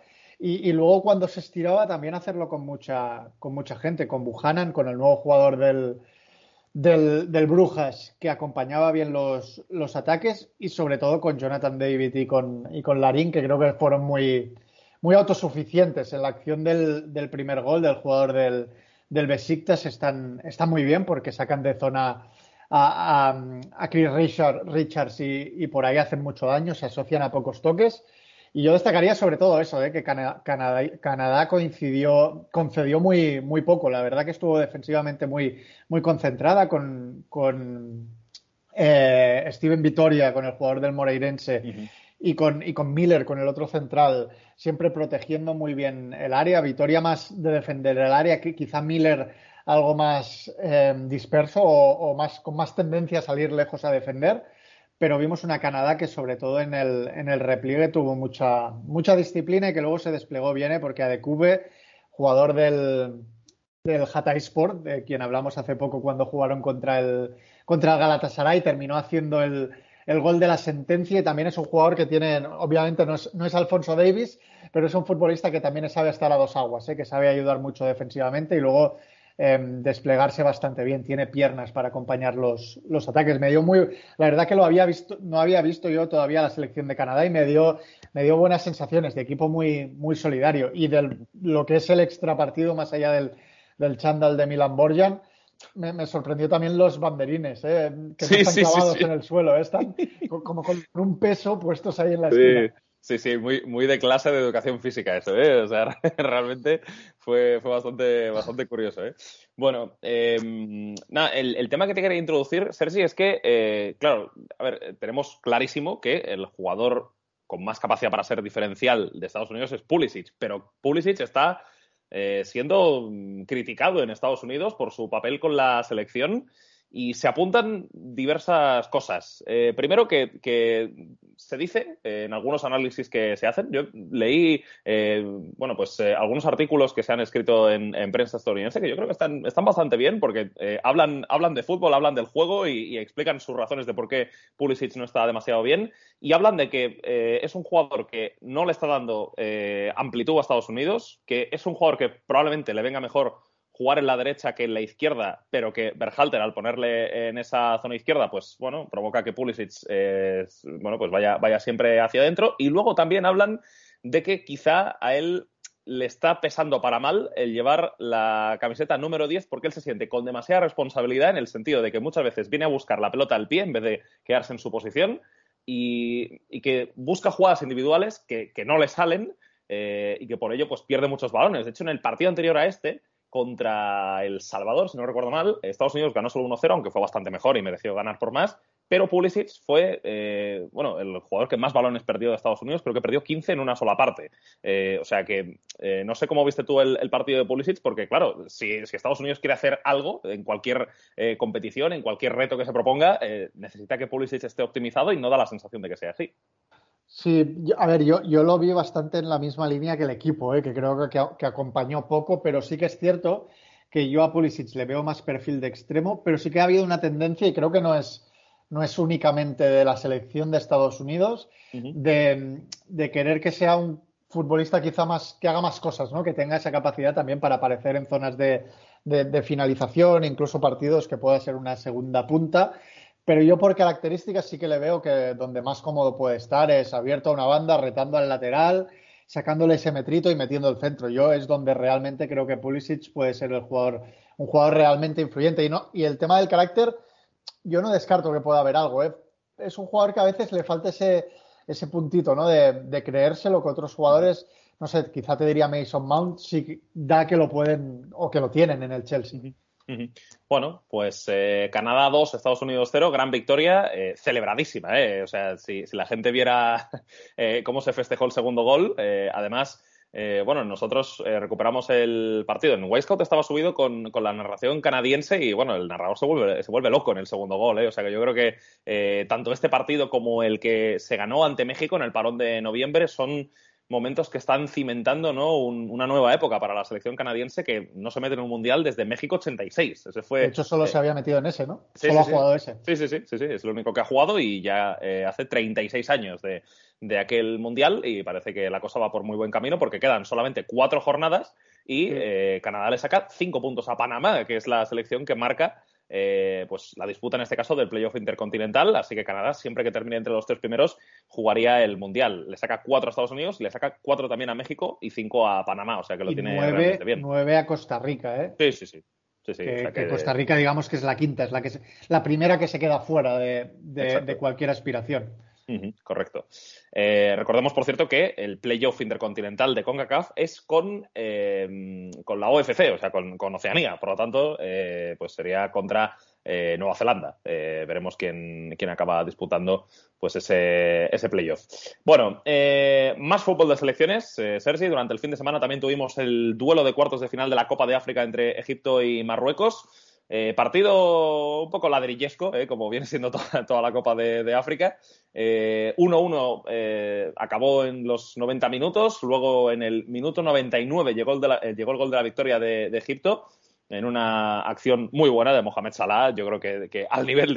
y, luego cuando se estiraba también hacerlo con mucha, con mucha gente, con Buchanan, con el nuevo jugador del, del, Brujas que acompañaba bien los, los, ataques y sobre todo con Jonathan David y con, y con Larín que creo que fueron muy, muy autosuficientes en la acción del, del primer gol del jugador del, del Besiktas. Están, están muy bien porque sacan de zona a, a, Chris Richards y, y, por ahí hacen mucho daño, se asocian a pocos toques y yo destacaría sobre todo eso, ¿eh? que Canadá, coincidió, concedió muy, muy poco. La verdad que estuvo defensivamente muy, muy concentrada con, con eh, Steven Vitoria, con el jugador del Moreirense, y, con, y con Miller, con el otro central, siempre protegiendo muy bien el área. Vitoria más de defender el área, que quizá Miller algo más eh, disperso o, o, más, con más tendencia a salir lejos a defender pero vimos una Canadá que sobre todo en el, en el repliegue tuvo mucha, mucha disciplina y que luego se desplegó bien, ¿eh? porque Adecube, jugador del, del Hatay Sport, de quien hablamos hace poco cuando jugaron contra el, contra el Galatasaray, terminó haciendo el, el gol de la sentencia y también es un jugador que tiene, obviamente no es, no es Alfonso Davis, pero es un futbolista que también sabe estar a dos aguas, ¿eh? que sabe ayudar mucho defensivamente y luego Em, desplegarse bastante bien, tiene piernas para acompañar los, los, ataques. Me dio muy, la verdad que lo había visto, no había visto yo todavía la selección de Canadá y me dio, me dio buenas sensaciones de equipo muy, muy solidario y de lo que es el extra partido más allá del, del chándal de Milan Borjan. Me, sorprendió también los banderines, ¿eh? que están clavados en el suelo, ¿eh? están como con un peso puestos ahí en la esquina. Sí, sí, muy, muy de clase de educación física eso, ¿eh? O sea, realmente fue, fue bastante, bastante curioso, ¿eh? Bueno, em, nada, el, tema que te quería introducir, Sergi, es que, eh, claro, a ver, tenemos clarísimo que el jugador con más capacidad para ser diferencial de Estados Unidos es Pulisic, pero Pulisic está eh, siendo criticado en Estados Unidos por su papel con la selección y se apuntan diversas cosas. Eh, primero, que, se dice eh, en algunos análisis que se hacen, yo leí, eh, bueno, pues algunos artículos que se han escrito en, prensa estadounidense que yo creo que están, bastante bien porque hablan, hablan de fútbol, hablan del juego y, explican sus razones de por qué Pulisic no está demasiado bien y hablan de que es un jugador que no le está dando amplitud a Estados Unidos, que es un jugador que probablemente le venga mejor jugar en la derecha que en la izquierda, pero que Berhalter al ponerle en esa zona izquierda, pues bueno, provoca que Pulisic bueno, pues vaya, vaya siempre hacia adentro. Y luego también hablan de que quizá a él le está pesando para mal el llevar la camiseta número 10 porque él se siente con demasiada responsabilidad en el sentido de que muchas veces viene a buscar la pelota al pie en vez de quedarse en su posición y, que busca jugadas individuales que, no le salen eh, y que por ello pues pierde muchos balones. De hecho, en el partido anterior a este, contra El Salvador, si no recuerdo mal. Estados Unidos ganó solo 1-0, aunque fue bastante mejor y mereció ganar por más. Pero Pulisic fue, eh, bueno, el jugador que más balones perdió de Estados Unidos, creo que perdió 15 en una sola parte. Eh, o sea que eh, no sé cómo viste tú el, partido de Pulisic, porque claro, si, si, Estados Unidos quiere hacer algo en cualquier competición, en cualquier reto que se proponga, necesita que Pulisic esté optimizado y no da la sensación de que sea así. Sí, a ver, yo, yo lo vi bastante en la misma línea que el equipo, ¿eh? que creo que, que, acompañó poco, pero sí que es cierto que yo a Pulisic le veo más perfil de extremo, pero sí que ha habido una tendencia y creo que no es, no es únicamente de la selección de Estados Unidos, de, querer que sea un futbolista quizá más, que haga más cosas, ¿no? Que tenga esa capacidad también para aparecer en zonas de, de finalización, incluso partidos que pueda ser una segunda punta. Pero yo por características sí que le veo que donde más cómodo puede estar es abierto a una banda, retando al lateral, sacándole ese metrito y metiendo el centro. Yo es donde realmente creo que Pulisic puede ser el jugador, un jugador realmente influyente. Y, no, y el tema del carácter, yo no descarto que pueda haber algo. ¿eh? Es un jugador que a veces le falta ese, ese puntito, ¿no? De, de creérselo que otros jugadores, no sé, quizá te diría Mason Mount, sí da que lo pueden o que lo tienen en el Chelsea. Bueno, pues eh, Canadá 2, Estados Unidos 0, gran victoria, eh, celebradísima. Eh. O sea, si, la gente viera cómo se festejó el segundo gol, además, bueno, nosotros recuperamos el partido. En Wisecout estaba subido con, la narración canadiense y, bueno, el narrador se vuelve, se vuelve loco en el segundo gol. O sea, que yo creo que tanto este partido como el que se ganó ante México en el parón de noviembre son momentos que están cimentando ¿no? una nueva época para la selección canadiense que no se mete en un mundial desde México 86. Ese fue, de hecho, solo se eh, había metido en ese, ¿no? solo ha jugado ese. Sí, sí, sí, sí, sí, es lo único que ha jugado y ya eh, hace 36 años de, de, aquel mundial y parece que la cosa va por muy buen camino porque quedan solamente cuatro jornadas y eh, Canadá le saca cinco puntos a Panamá, que es la selección que marca eh, pues la disputa en este caso del playoff intercontinental, así que Canadá, siempre que termine entre los tres primeros, jugaría el Mundial. Le saca cuatro a Estados Unidos, le saca cuatro también a México y cinco a Panamá, o sea que lo tiene nueve, bien. Nueve a Costa Rica, ¿eh? Sí, sí, sí. que, Costa Rica, digamos que es la quinta, es la, que la primera que se queda fuera de cualquier aspiración correcto. Eh, recordemos, por cierto, que el playoff intercontinental de CONCACAF es con, eh, con la OFC, o sea, con, Oceanía. Por lo tanto, eh, pues sería contra Nueva Zelanda. veremos quién, quién, acaba disputando pues ese, ese playoff. Bueno, más fútbol de selecciones. Sergi, durante el fin de semana también tuvimos el duelo de cuartos de final de la Copa de África entre Egipto y Marruecos. Eh, partido un poco ladrillesco, eh, como viene siendo toda, la Copa de, África. 1-1 eh, acabó en los 90 minutos, luego en el minuto 99 llegó el, llegó el gol de la victoria de, Egipto en una acción muy buena de Mohamed Salah. Yo creo que, al nivel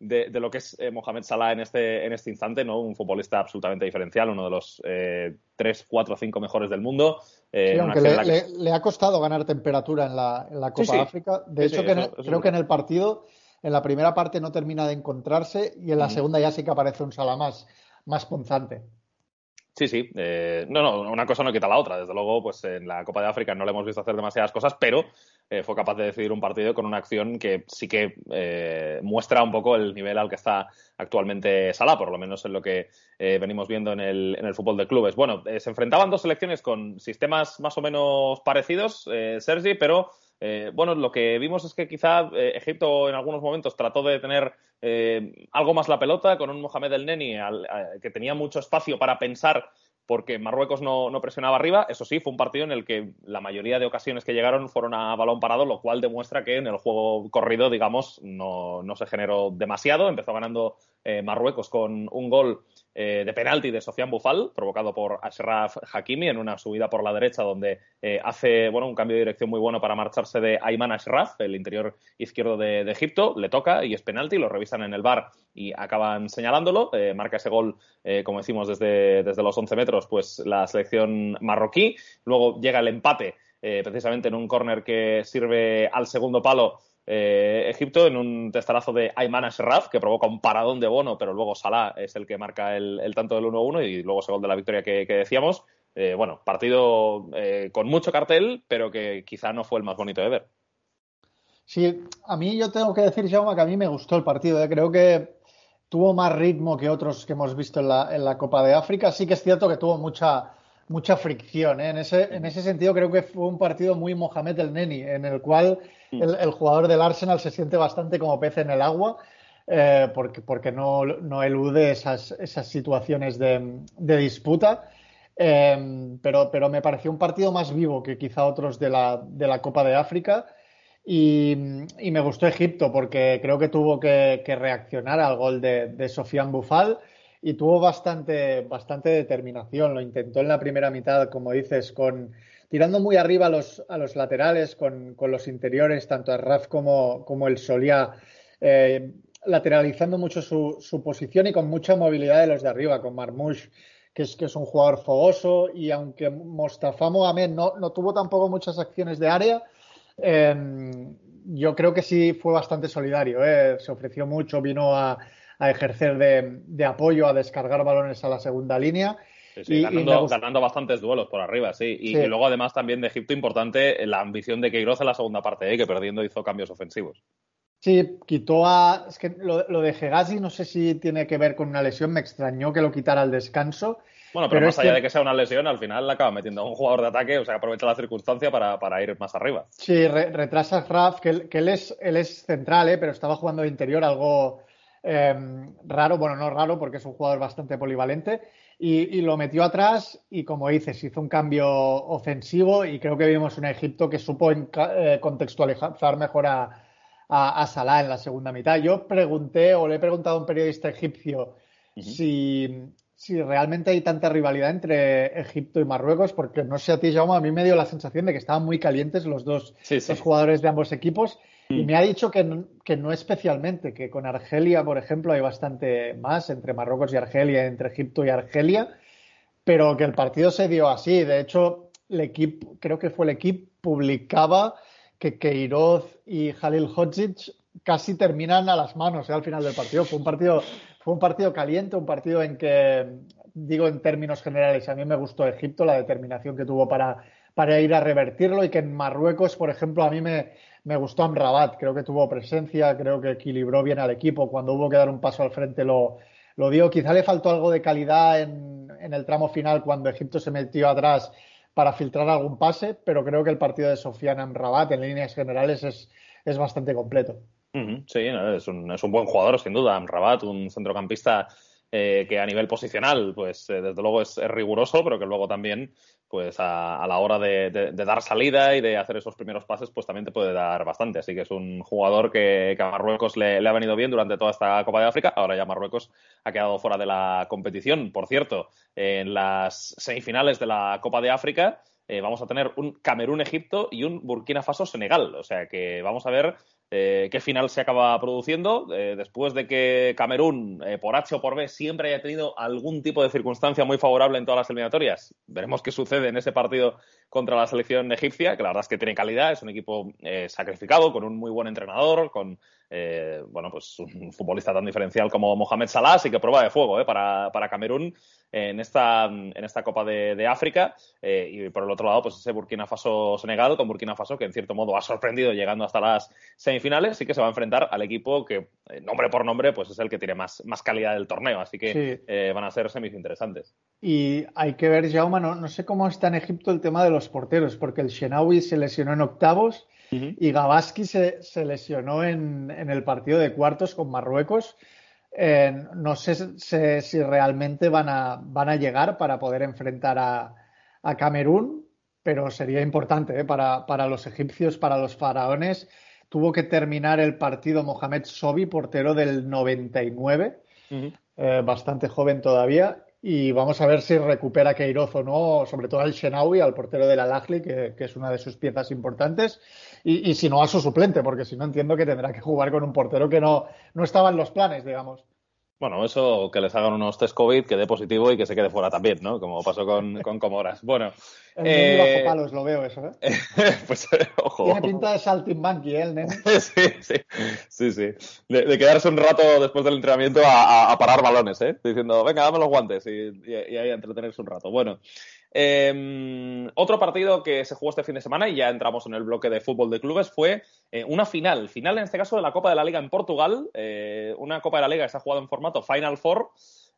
de, lo que es Mohamed Salah en este, en este instante, ¿no? un futbolista absolutamente diferencial, uno de los eh, 3, 4, 5 mejores del mundo. Eh, aunque le, ha costado ganar temperatura en la, en la Copa África. De hecho, creo que en el partido, en la primera parte no termina de encontrarse y en la segunda ya sí que aparece un sala más, más punzante. Sí, sí. Eh, no, no, una cosa no quita la otra. Desde luego, pues en la Copa de África no le hemos visto hacer demasiadas cosas, pero eh, fue capaz de decidir un partido con una acción que sí que eh, muestra un poco el nivel al que está actualmente Salah, por lo menos en lo que venimos viendo en el, en el fútbol de clubes. Bueno, se enfrentaban dos selecciones con sistemas más o menos parecidos, Sergi, pero eh, bueno, lo que vimos es que quizá eh, Egipto en algunos momentos trató de tener eh, algo más la pelota con un Mohamed El Neni que tenía mucho espacio para pensar porque Marruecos no, presionaba arriba. Eso sí, fue un partido en el que la mayoría de ocasiones que llegaron fueron a balón parado, lo cual demuestra que en el juego corrido, digamos, no se generó demasiado. Empezó ganando Marruecos con un gol eh, de penalti de Sofian Bufal, provocado por Ashraf Hakimi en una subida por la derecha donde eh, hace bueno, un cambio de dirección muy bueno para marcharse de Ayman Ashraf, el interior izquierdo de, Egipto, le toca y es penalti, lo revisan en el bar y acaban señalándolo, eh, marca ese gol, como decimos, desde, desde los 11 metros, pues la selección marroquí, luego llega el empate precisamente en un córner que sirve al segundo palo eh, Egipto en un testarazo de Ayman Ashraf que provoca un paradón de Bono, pero luego Salah es el que marca el, tanto del 1-1 y luego ese gol de la victoria que, decíamos. Eh, bueno, partido eh, con mucho cartel, pero que quizá no fue el más bonito de ver. Sí, a mí yo tengo que decir, Jaume, que a mí me gustó el partido. Creo que tuvo más ritmo que otros que hemos visto en la, en la Copa de África. Sí que es cierto que tuvo mucha, mucha fricción. En, ese, en ese sentido, creo que fue un partido muy Mohamed el Neni, en el cual el, jugador del Arsenal se siente bastante como pez en el agua. Eh, porque, porque no, no, elude esas, esas situaciones de, disputa. Eh, pero, pero, me pareció un partido más vivo que quizá otros de la, de la Copa de África. Y, me gustó Egipto porque creo que tuvo que, reaccionar al gol de, de Sofian Bufal y tuvo bastante, bastante determinación. Lo intentó en la primera mitad, como dices, con, tirando muy arriba a los, a los laterales con, los interiores, tanto a Raf como, como el Solía, eh, lateralizando mucho su, su, posición y con mucha movilidad de los de arriba, con Marmouche, que es, que es un jugador fogoso, y aunque Mostafa Mohamed no, no tuvo tampoco muchas acciones de área, eh, yo creo que sí fue bastante solidario. ¿eh? Se ofreció mucho, vino a, a ejercer de, de, apoyo, a descargar balones a la segunda línea. Sí, sí, y, ganando, y ganando, bastantes duelos por arriba, sí. Y, sí. y, luego, además, también de Egipto, importante la ambición de Queiroz en la segunda parte, ¿eh? que perdiendo hizo cambios ofensivos. Sí, quitó a. Es que lo, lo de Hegazi no sé si tiene que ver con una lesión, me extrañó que lo quitara al descanso. Bueno, pero, pero más allá que... de que sea una lesión, al final la acaba metiendo a un jugador de ataque, o sea, aprovecha la circunstancia para, para ir más arriba. Sí, re, retrasa a Raf, que, él, que él, es, él es central, ¿eh? pero estaba jugando de interior, algo eh, raro, bueno, no raro, porque es un jugador bastante polivalente. Y, y, lo metió atrás y, como dices, hizo un cambio ofensivo y creo que vimos un Egipto que supo eh, contextualizar mejor a, a, a, Salah en la segunda mitad. Yo pregunté o le he preguntado a un periodista egipcio uh -huh. si, si realmente hay tanta rivalidad entre Egipto y Marruecos, porque no sé a ti, Jaume, a mí me dio la sensación de que estaban muy calientes los dos sí, sí. los jugadores de ambos equipos. Y me ha dicho que no, que no especialmente, que con Argelia, por ejemplo, hay bastante más entre Marruecos y Argelia, entre Egipto y Argelia, pero que el partido se dio así. De hecho, el equipo, creo que fue el equipo, publicaba que Queiroz y Jalil Hodzic casi terminan a las manos ¿eh? al final del partido. Fue un partido, fue un partido caliente, un partido en que, digo en términos generales, a mí me gustó Egipto, la determinación que tuvo para, para ir a revertirlo y que en Marruecos, por ejemplo, a mí me, me gustó Amrabat, creo que tuvo presencia, creo que equilibró bien al equipo, cuando hubo que dar un paso al frente lo, lo dio, quizá le faltó algo de calidad en, en, el tramo final cuando Egipto se metió atrás para filtrar algún pase, pero creo que el partido de Sofiane Amrabat en líneas generales es, es bastante completo. Sí, es un, es un buen jugador, sin duda, Amrabat, un centrocampista eh, que a nivel posicional, pues eh, desde luego es, riguroso, pero que luego también, pues a, a la hora de, dar salida y de hacer esos primeros pases, pues también te puede dar bastante. Así que es un jugador que, que a Marruecos le, le, ha venido bien durante toda esta Copa de África. Ahora ya Marruecos ha quedado fuera de la competición. Por cierto, en las semifinales de la Copa de África eh, vamos a tener un Camerún-Egipto y un Burkina Faso-Senegal. O sea que vamos a ver eh, qué final se acaba produciendo. Eh, después de que Camerún, eh, por H o por B, siempre haya tenido algún tipo de circunstancia muy favorable en todas las eliminatorias, veremos qué sucede en ese partido contra la selección egipcia, que la verdad es que tiene calidad, es un equipo eh, sacrificado, con un muy buen entrenador, con eh, bueno, pues un futbolista tan diferencial como Mohamed Salah, así que prueba de fuego para, para Camerún en esta, en esta Copa de, de África. Eh, y por el otro lado, pues ese Burkina Faso-Senegal con Burkina Faso, que en cierto modo ha sorprendido llegando hasta las semifinales y que se va a enfrentar al equipo que, eh, nombre por nombre, pues es el que tiene más, más calidad del torneo. Así que sí. eh, van a ser semis interesantes. Y hay que ver, Jaume, no, no sé cómo está en Egipto el tema de los porteros, porque el Shenawi se lesionó en octavos uh -huh. y Gabaski se, se lesionó en, en, el partido de cuartos con Marruecos. Eh, no sé, sé, si realmente van a, van a llegar para poder enfrentar a, a Camerún, pero sería importante ¿eh? para, para, los egipcios, para los faraones. Tuvo que terminar el partido Mohamed Sobi, portero del 99, uh -huh. eh, bastante joven todavía. Y vamos a ver si recupera Queiroz o no, sobre todo al Shenawi, al portero del Al-Ahli, que, que, es una de sus piezas importantes. Y, y, si no, a su suplente, porque si no entiendo que tendrá que jugar con un portero que no, no estaba en los planes, digamos. Bueno, eso, que les hagan unos test COVID, que dé positivo y que se quede fuera también, ¿no? Como pasó con, con Comoras. Bueno. El eh... bajo palos, lo veo eso, ¿eh? pues, ojo. Tiene pinta de saltimbanqui, ¿eh, el nene? sí, sí, sí, sí. De, de, quedarse un rato después del entrenamiento a, a, a, parar balones, ¿eh? Diciendo, venga, dame los guantes y, y, y ahí a entretenerse un rato. Bueno. Eh, otro partido que se jugó este fin de semana, y ya entramos en el bloque de fútbol de clubes, fue eh, una final. Final, en este caso, de la Copa de la Liga en Portugal. Eh, una Copa de la Liga que se ha jugado en formato Final Four,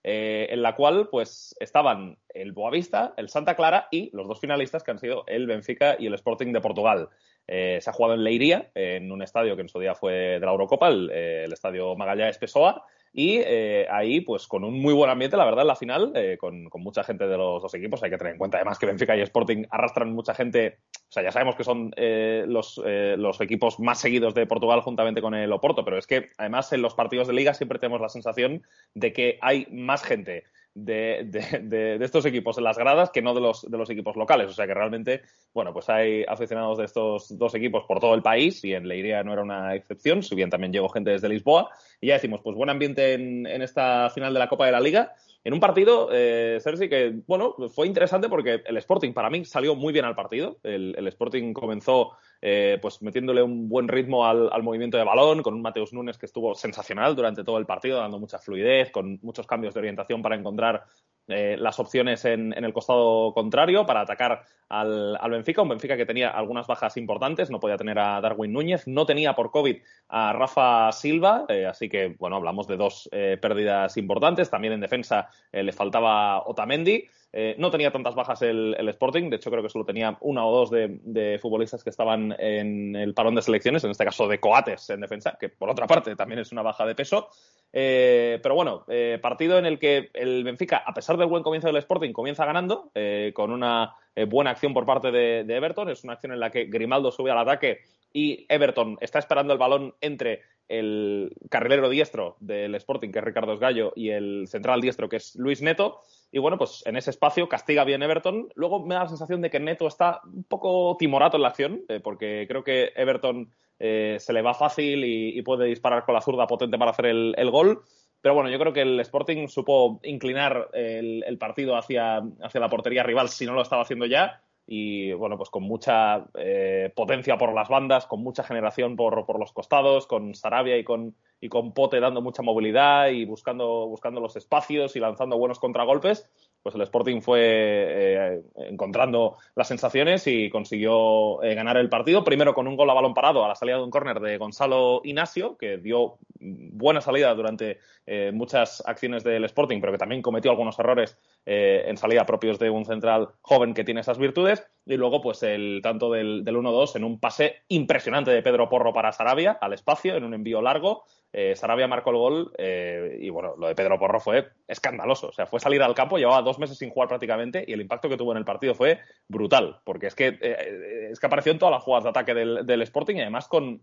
eh, en la cual pues estaban el Boavista, el Santa Clara y los dos finalistas que han sido el Benfica y el Sporting de Portugal. se ha jugado en Leiria, en un estadio que en su día fue de la Eurocopa, el, el estadio Magallanes Pessoa. Y eh, ahí, pues con un muy buen ambiente, la verdad, en la final, eh, con, con, mucha gente de los dos equipos. Hay que tener en cuenta además que Benfica y Sporting arrastran mucha gente. O sea, ya sabemos que son eh, los, eh, los, equipos más seguidos de Portugal juntamente con el Oporto, pero es que además en los partidos de liga siempre tenemos la sensación de que hay más gente de, estos equipos en las gradas que no de los, de los equipos locales. O sea que realmente, bueno, pues hay aficionados de estos dos equipos por todo el país y en Leiria no era una excepción. Si bien también llegó gente desde Lisboa. Y ya decimos, pues buen ambiente en, en esta final de la Copa de la Liga en un partido, eh, Cersei, que bueno, fue interesante porque el Sporting para mí salió muy bien al partido. El, Sporting comenzó eh, pues metiéndole un buen ritmo al, movimiento de balón, con un Mateus Nunes que estuvo sensacional durante todo el partido, dando mucha fluidez, con muchos cambios de orientación para encontrar eh, las opciones en, el costado contrario para atacar al, Benfica, un Benfica que tenía algunas bajas importantes, no podía tener a Darwin Núñez, no tenía por COVID a Rafa Silva, eh, así que bueno, hablamos de dos eh, pérdidas importantes, también en defensa le faltaba Otamendi. No tenía tantas bajas el, Sporting, de hecho creo que solo tenía una o dos de, futbolistas que estaban en el parón de selecciones, en este caso de Coates en defensa, que por otra parte también es una baja de peso. Eh, pero bueno, eh, partido en el que el Benfica, a pesar del buen comienzo del Sporting, comienza ganando eh, con una buena acción por parte de, Everton. Es una acción en la que Grimaldo sube al ataque y Everton está esperando el balón entre el carrilero diestro del Sporting, que es Ricardo Esgallo, y el central diestro, que es Luis Neto. Y bueno, pues en ese espacio castiga bien Everton. Luego me da la sensación de que Neto está un poco timorato en la acción, porque creo que Everton eh, se le va fácil y, puede disparar con la zurda potente para hacer el, gol. Pero bueno, yo creo que el Sporting supo inclinar el, partido hacia, hacia, la portería rival si no lo estaba haciendo ya. Y bueno, pues con mucha eh, potencia por las bandas, con mucha generación por, por los costados, con Sarabia y con, y con Pote dando mucha movilidad y buscando, buscando los espacios y lanzando buenos contragolpes pues el Sporting fue eh, encontrando las sensaciones y consiguió eh, ganar el partido. Primero con un gol a balón parado a la salida de un córner de Gonzalo Ignacio, que dio buena salida durante eh, muchas acciones del Sporting, pero que también cometió algunos errores en salida propios de un central joven que tiene esas virtudes. Y luego, pues el tanto del, del 1-2 en un pase impresionante de Pedro Porro para Sarabia al espacio, en un envío largo. Eh, Sarabia marcó el gol eh, y bueno, lo de Pedro Porro fue escandaloso. O sea, fue salir al campo, llevaba dos meses sin jugar prácticamente y el impacto que tuvo en el partido fue brutal, porque es que, eh, es que apareció en todas las jugadas de ataque del, Sporting y además con,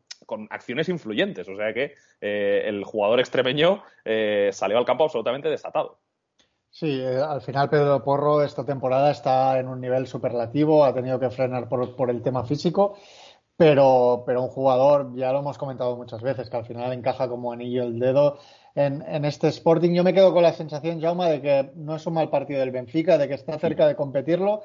acciones influyentes. O sea que el jugador extremeño salió al campo absolutamente desatado. Sí, al final Pedro Porro esta temporada está en un nivel superlativo, ha tenido que frenar por, por el tema físico pero, pero un jugador, ya lo hemos comentado muchas veces, que al final encaja como anillo el dedo en, en, este Sporting. Yo me quedo con la sensación, Jauma, de que no es un mal partido del Benfica, de que está cerca de competirlo.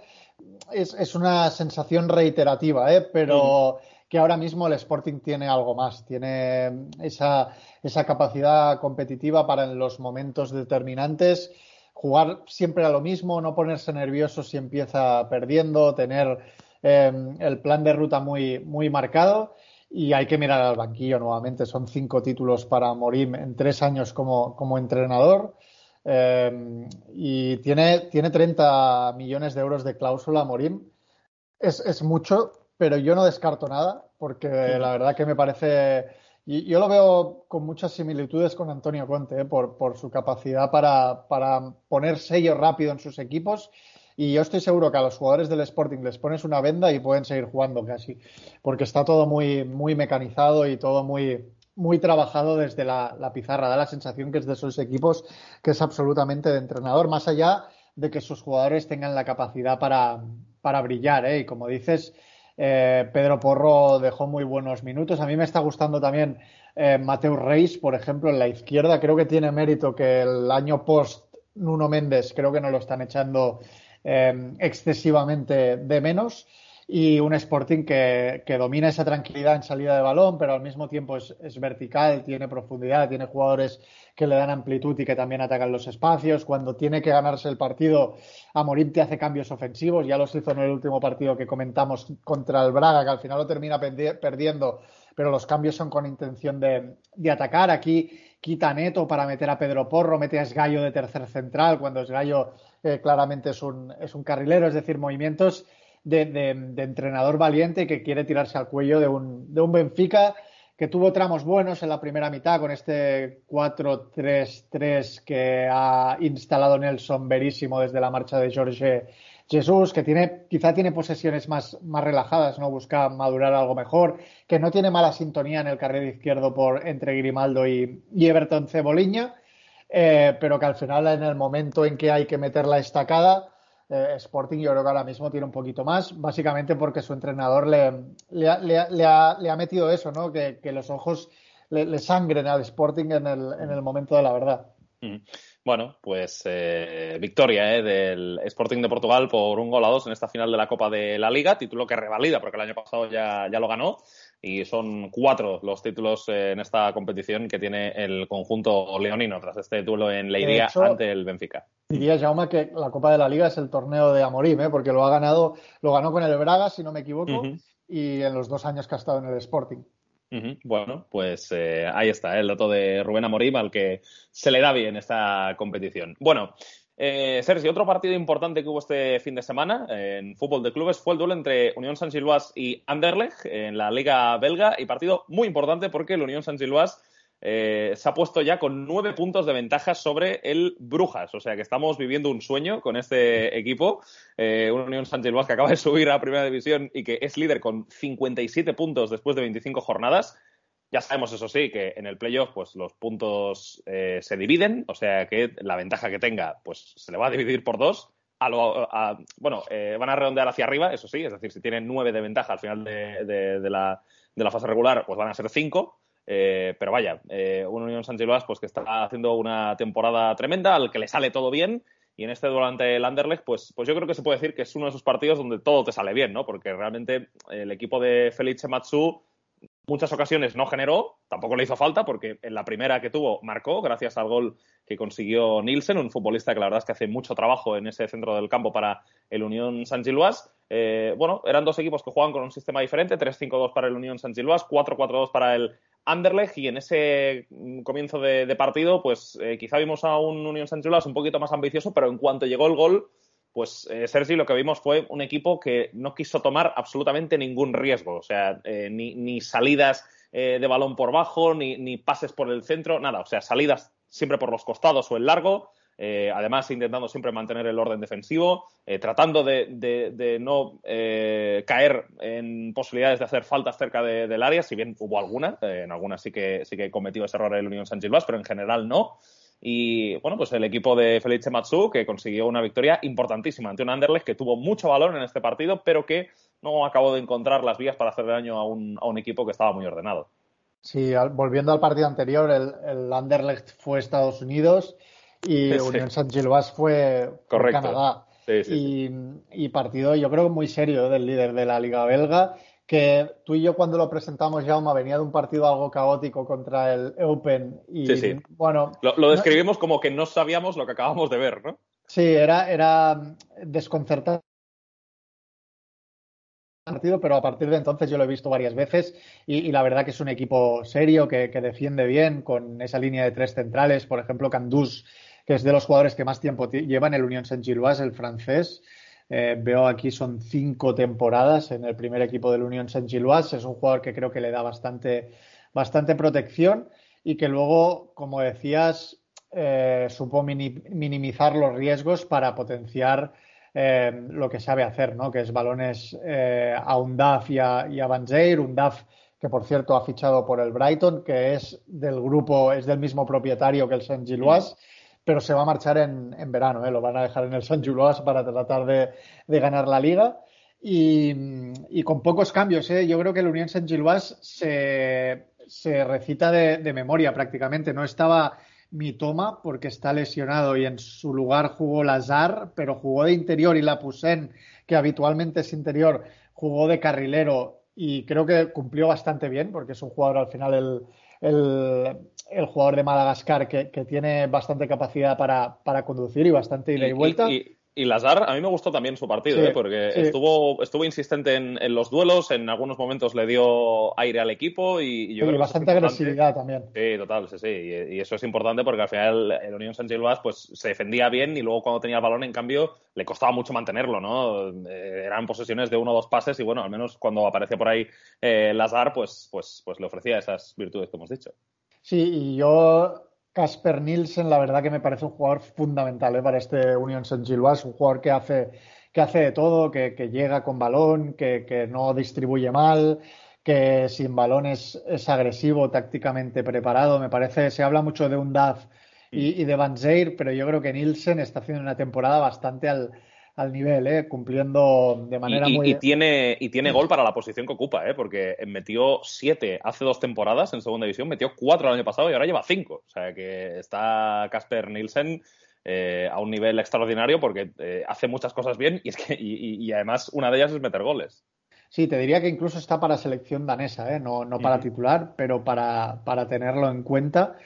Es, es una sensación reiterativa, ¿eh? pero que ahora mismo el Sporting tiene algo más, tiene esa, esa capacidad competitiva para en los momentos determinantes jugar siempre a lo mismo, no ponerse nervioso si empieza perdiendo, tener Em, el plan de ruta muy, muy marcado y hay que mirar al banquillo nuevamente. Son cinco títulos para Morim en tres años como, como entrenador. Em, y tiene, tiene 30 millones de euros de cláusula Morim. Es, es mucho, pero yo no descarto nada, porque la verdad que me parece. Y yo lo veo con muchas similitudes con Antonio Conte, ¿eh? por, por, su capacidad para, para poner sello rápido en sus equipos y yo estoy seguro que a los jugadores del Sporting les pones una venda y pueden seguir jugando casi, porque está todo muy, muy mecanizado y todo muy, muy trabajado desde la, pizarra. Da la sensación que es de esos equipos que es absolutamente de entrenador, más allá de que sus jugadores tengan la capacidad para, para brillar. ¿eh? Y como dices, eh, Pedro Porro dejó muy buenos minutos. A mí me está gustando también eh, Mateo Reis, por ejemplo, en la izquierda. Creo que tiene mérito que el año post Nuno Méndez creo que no lo están echando Em, excesivamente de menos y un Sporting que, domina esa tranquilidad en salida de balón, pero al mismo tiempo es, vertical, tiene profundidad, tiene jugadores que le dan amplitud y que también atacan los espacios. Cuando tiene que ganarse el partido, Amorim te hace cambios ofensivos, ya los hizo en el último partido que comentamos contra el Braga, que al final lo termina perdiendo, pero los cambios son con intención de, de atacar. Aquí quita Neto para meter a Pedro Porro, mete a Esgallo de tercer central, cuando Esgallo claramente es un, es un carrilero, es decir, movimientos de, de, entrenador valiente que quiere tirarse al cuello de un, de un Benfica que tuvo tramos buenos en la primera mitad con este 4-3-3 que ha instalado Nelson Verísimo desde la marcha de Jorge Jesús, que tiene, quizá tiene posesiones más, más relajadas, ¿no? Busca madurar algo mejor, que no tiene mala sintonía en el carril izquierdo por entre Grimaldo y, Everton Ceboliña eh, pero que al final en el momento en que hay que meter la estacada, eh, Sporting yo creo que ahora mismo tiene un poquito más, básicamente porque su entrenador le, le, ha, metido eso, ¿no? que, los ojos le, sangren al Sporting en el, en el momento de la verdad. Mm. Bueno, pues eh, victoria eh, del Sporting de Portugal por un gol a dos en esta final de la Copa de la Liga, título que revalida porque el año pasado ya, ya lo ganó y son cuatro los títulos eh, en esta competición que tiene el conjunto leonino tras este duelo en Leiria ante el Benfica. Diría Jaume que la Copa de la Liga es el torneo de Amorim, ¿eh? porque lo ha ganado, lo ganó con el Braga, si no me equivoco, y en los dos años que ha estado en el Sporting. Bueno, pues eh, ahí está el dato de Rubén Amorim al que se le da bien esta competición. Bueno, eh, Sergio, otro partido importante que hubo este fin de semana en fútbol de clubes fue el duelo entre Unión San Gilloise y Anderlecht en la Liga Belga y partido muy importante porque el Unión San Gilloise eh, se ha puesto ya con nueve puntos de ventaja sobre el Brujas. O sea que estamos viviendo un sueño con este equipo. Eh, una Unión San que acaba de subir a Primera División y que es líder con 57 puntos después de 25 jornadas. Ya sabemos, eso sí, que en el playoff pues, los puntos eh, se dividen, o sea que la ventaja que tenga pues, se le va a dividir por dos. bueno, van a redondear hacia arriba, eso sí, es decir, si tienen nueve de ventaja al final de, la, de la fase regular, pues van a ser cinco. Eh, pero vaya, eh, un Unión San pues que está haciendo una temporada tremenda, al que le sale todo bien. Y en este durante el Anderlecht, pues, pues yo creo que se puede decir que es uno de esos partidos donde todo te sale bien, ¿no? Porque realmente el equipo de Felice Matsu muchas ocasiones no generó, tampoco le hizo falta, porque en la primera que tuvo marcó, gracias al gol que consiguió Nielsen, un futbolista que la verdad es que hace mucho trabajo en ese centro del campo para el Unión San Giluas. Eh, bueno, eran dos equipos que jugaban con un sistema diferente, 3-5-2 para el Unión San Giluas, 4-4-2 para el Anderlecht y en ese comienzo de, partido, pues eh, quizá vimos a un Unión San un poquito más ambicioso, pero en cuanto llegó el gol, pues eh, Sergi lo que vimos fue un equipo que no quiso tomar absolutamente ningún riesgo, o sea, eh, ni, salidas de balón por bajo, ni, pases por el centro, nada, o sea, salidas siempre por los costados o el largo, eh, además intentando siempre mantener el orden defensivo, eh, tratando de, no eh, caer en posibilidades de hacer faltas cerca del área, si bien hubo alguna, en algunas sí que, sí que cometió ese error el Unión San Gilbás, pero en general no. Y bueno, pues el equipo de Felice Matsu que consiguió una victoria importantísima ante un Anderlecht que tuvo mucho valor en este partido, pero que no acabó de encontrar las vías para hacer daño a un, a un equipo que estaba muy ordenado. Sí, volviendo al partido anterior, el, el Anderlecht fue Estados Unidos y Unión San Gilbas fue Canadá. y, partido, yo creo, muy serio del líder de la Liga Belga. Que tú y yo, cuando lo presentamos, Jaume, venía de un partido algo caótico contra el Open. Y bueno. Lo, describimos como que no sabíamos lo que acabamos de ver, ¿no? Sí, era, era desconcertante partido, pero a partir de entonces yo lo he visto varias veces y, la verdad que es un equipo serio que, que, defiende bien con esa línea de tres centrales, por ejemplo, Candús que es de los jugadores que más tiempo lleva en el Unión Saint-Gilloise, el francés. Eh, veo aquí son cinco temporadas en el primer equipo del Unión Saint-Gilloise. Es un jugador que creo que le da bastante, bastante protección y que luego, como decías, eh, supo minimizar los riesgos para potenciar eh, lo que sabe hacer, ¿no? que es balones a Undaf y a, y a Van Undaf que por cierto ha fichado por el Brighton, que es del grupo, es del mismo propietario que el Saint Gilloise pero se va a marchar en, verano, ¿eh? lo van a dejar en el San Juloas para tratar de, ganar la liga. Y, con pocos cambios, ¿eh? yo creo que el Unión San Gilloise se, recita de, memoria prácticamente. No estaba Mitoma porque está lesionado y en su lugar jugó Lazar, pero jugó de interior y Lapusen, que habitualmente es interior, jugó de carrilero y creo que cumplió bastante bien porque es un jugador al final el, jugador de Madagascar que, tiene bastante capacidad para, para, conducir y bastante ida y, vuelta. Y Lazar, a mí me gustó también su partido, ¿eh? porque estuvo, estuvo insistente en, los duelos, en algunos momentos le dio aire al equipo y, yo creo bastante agresividad también. Sí, total, sí, sí. Y, eso es importante porque al final el Unión San Gilbas pues se defendía bien y luego cuando tenía el balón, en cambio, le costaba mucho mantenerlo, ¿no? Eh, eran posesiones de uno o dos pases y bueno, al menos cuando aparecía por ahí eh, Lazar, pues, pues, pues le ofrecía esas virtudes que hemos dicho. Sí, y yo Casper Nielsen, la verdad que me parece un jugador fundamental ¿eh? para este Unión Saint Gilloise, un jugador que hace, que hace de todo, que, llega con balón, que, no distribuye mal, que sin balón es, agresivo, tácticamente preparado. Me parece, se habla mucho de un DAF y, de Van pero yo creo que Nielsen está haciendo una temporada bastante al, al nivel, ¿eh? cumpliendo de manera muy... Y tiene, y tiene gol para la posición que ocupa, ¿eh? porque metió siete hace dos temporadas en segunda división, metió cuatro el año pasado y ahora lleva cinco. O sea que está Casper Nielsen eh, a un nivel extraordinario porque eh, hace muchas cosas bien y, es que, y, además una de ellas es meter goles. Sí, te diría que incluso está para selección danesa, ¿eh? no, no para titular, pero para, para tenerlo en cuenta.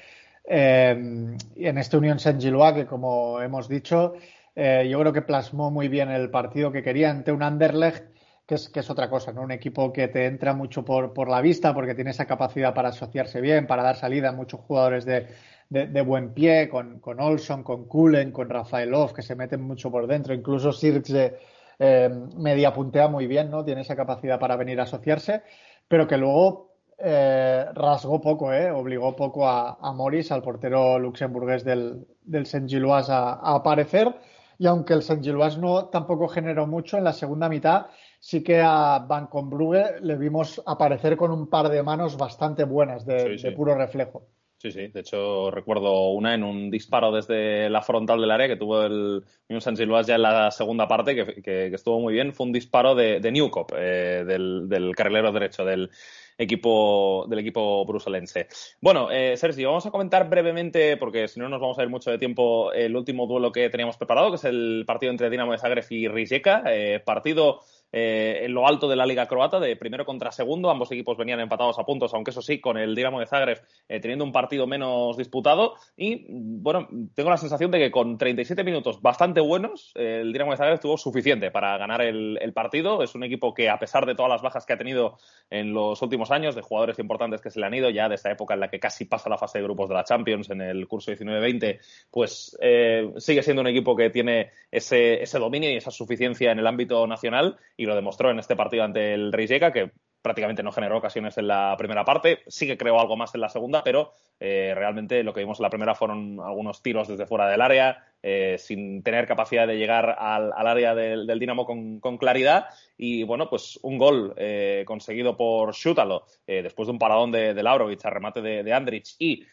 En este Unión Saint-Gillois, que como hemos dicho, eh, yo creo que plasmó muy bien el partido que quería ante un Anderlecht, que es, que es otra cosa, ¿no? Un equipo que te entra mucho por, la vista, porque tiene esa capacidad para asociarse bien, para dar salida a muchos jugadores de, buen pie, con, con, Olson, con Kulen, con Rafaelov, que se meten mucho por dentro, incluso Sirkse eh, media puntea muy bien, ¿no? Tiene esa capacidad para venir a asociarse, pero que luego eh, rasgó poco, ¿eh? obligó poco a, a, Morris, al portero luxemburgués del, del Saint-Gilloise, a, aparecer. Y aunque el Saint-Gilloise no tampoco generó mucho en la segunda mitad, sí que a Van Brugge le vimos aparecer con un par de manos bastante buenas de, puro reflejo. Sí, sí. De hecho, recuerdo una en un disparo desde la frontal del área que tuvo el San Gilloise ya en la segunda parte, que, estuvo muy bien. Fue un disparo de, de Newcop, eh, del, del carrilero derecho del, equipo, del equipo bruselense. Bueno, eh, Sergio, vamos a comentar brevemente, porque si no nos vamos a ir mucho de tiempo, el último duelo que teníamos preparado, que es el partido entre Dinamo de Zagreb y Rijeka. Eh, partido eh, en lo alto de la Liga Croata, de primero contra segundo. Ambos equipos venían empatados a puntos, aunque eso sí, con el Dinamo de Zagreb eh, teniendo un partido menos disputado. Y bueno, tengo la sensación de que con 37 minutos bastante buenos, el Dinamo de Zagreb tuvo suficiente para ganar el, partido. Es un equipo que, a pesar de todas las bajas que ha tenido en los últimos años, de jugadores importantes que se le han ido, ya de esta época en la que casi pasa la fase de grupos de la Champions en el curso 19-20, pues eh, sigue siendo un equipo que tiene ese, dominio y esa suficiencia en el ámbito nacional lo demostró en este partido ante el Rijeka, que prácticamente no generó ocasiones en la primera parte, sí que creó algo más en la segunda, pero eh, realmente lo que vimos en la primera fueron algunos tiros desde fuera del área, eh, sin tener capacidad de llegar al, área del, Dinamo con, claridad. Y bueno, pues un gol eh, conseguido por Shutalo después de un paradón de, de Laurovic a remate de, Andrich y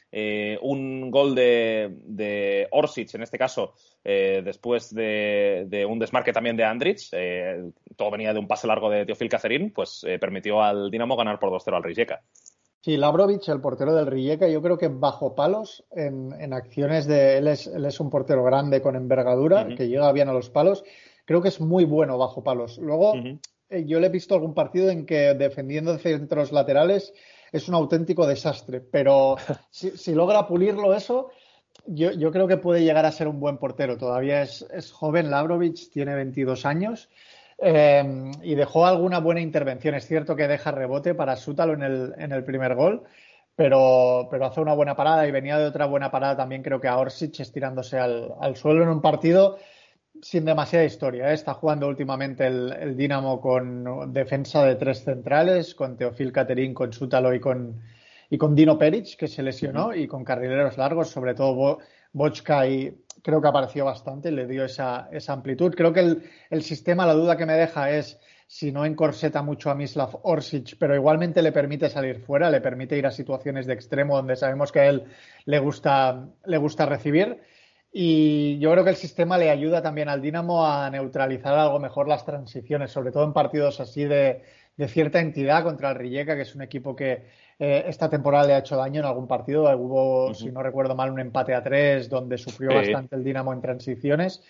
un gol de, de Orsic, en este caso, después de, un desmarque también de Andrich. todo venía de un pase largo de Teofil Cacerín, pues permitió al Dinamo ganar por 2-0 al Rijeka. Sí, Labrovic, el portero del Rijeka, yo creo que bajo palos, en, acciones de. Él es, él es, un portero grande con envergadura, que llega bien a los palos. Creo que es muy bueno bajo palos. Luego, eh, yo le he visto algún partido en que defendiendo centros laterales es un auténtico desastre, pero si, logra pulirlo eso, yo, yo, creo que puede llegar a ser un buen portero. Todavía es, es joven Labrovic, tiene 22 años eh, y dejó alguna buena intervención. Es cierto que deja rebote para Sútalo en el, en el primer gol, pero, pero, hace una buena parada y venía de otra buena parada también creo que a Orsic estirándose al, al suelo en un partido sin demasiada historia. ¿eh? Está jugando últimamente el, el, Dinamo con defensa de tres centrales, con Teofil Caterín, con Sútalo y con, y con Dino Peric, que se lesionó, y con carrileros largos, sobre todo Bochka y, creo que apareció bastante, le dio esa, esa amplitud. Creo que el, el, sistema, la duda que me deja es si no encorseta mucho a Mislav Orsic, pero igualmente le permite salir fuera, le permite ir a situaciones de extremo donde sabemos que a él le gusta, le gusta recibir. Y yo creo que el sistema le ayuda también al Dinamo a neutralizar algo mejor las transiciones, sobre todo en partidos así de, de cierta entidad contra el Rijeka, que es un equipo que eh, esta temporada le ha hecho daño en algún partido. Hubo, si no recuerdo mal, un empate a tres donde sufrió bastante el Dinamo en transiciones.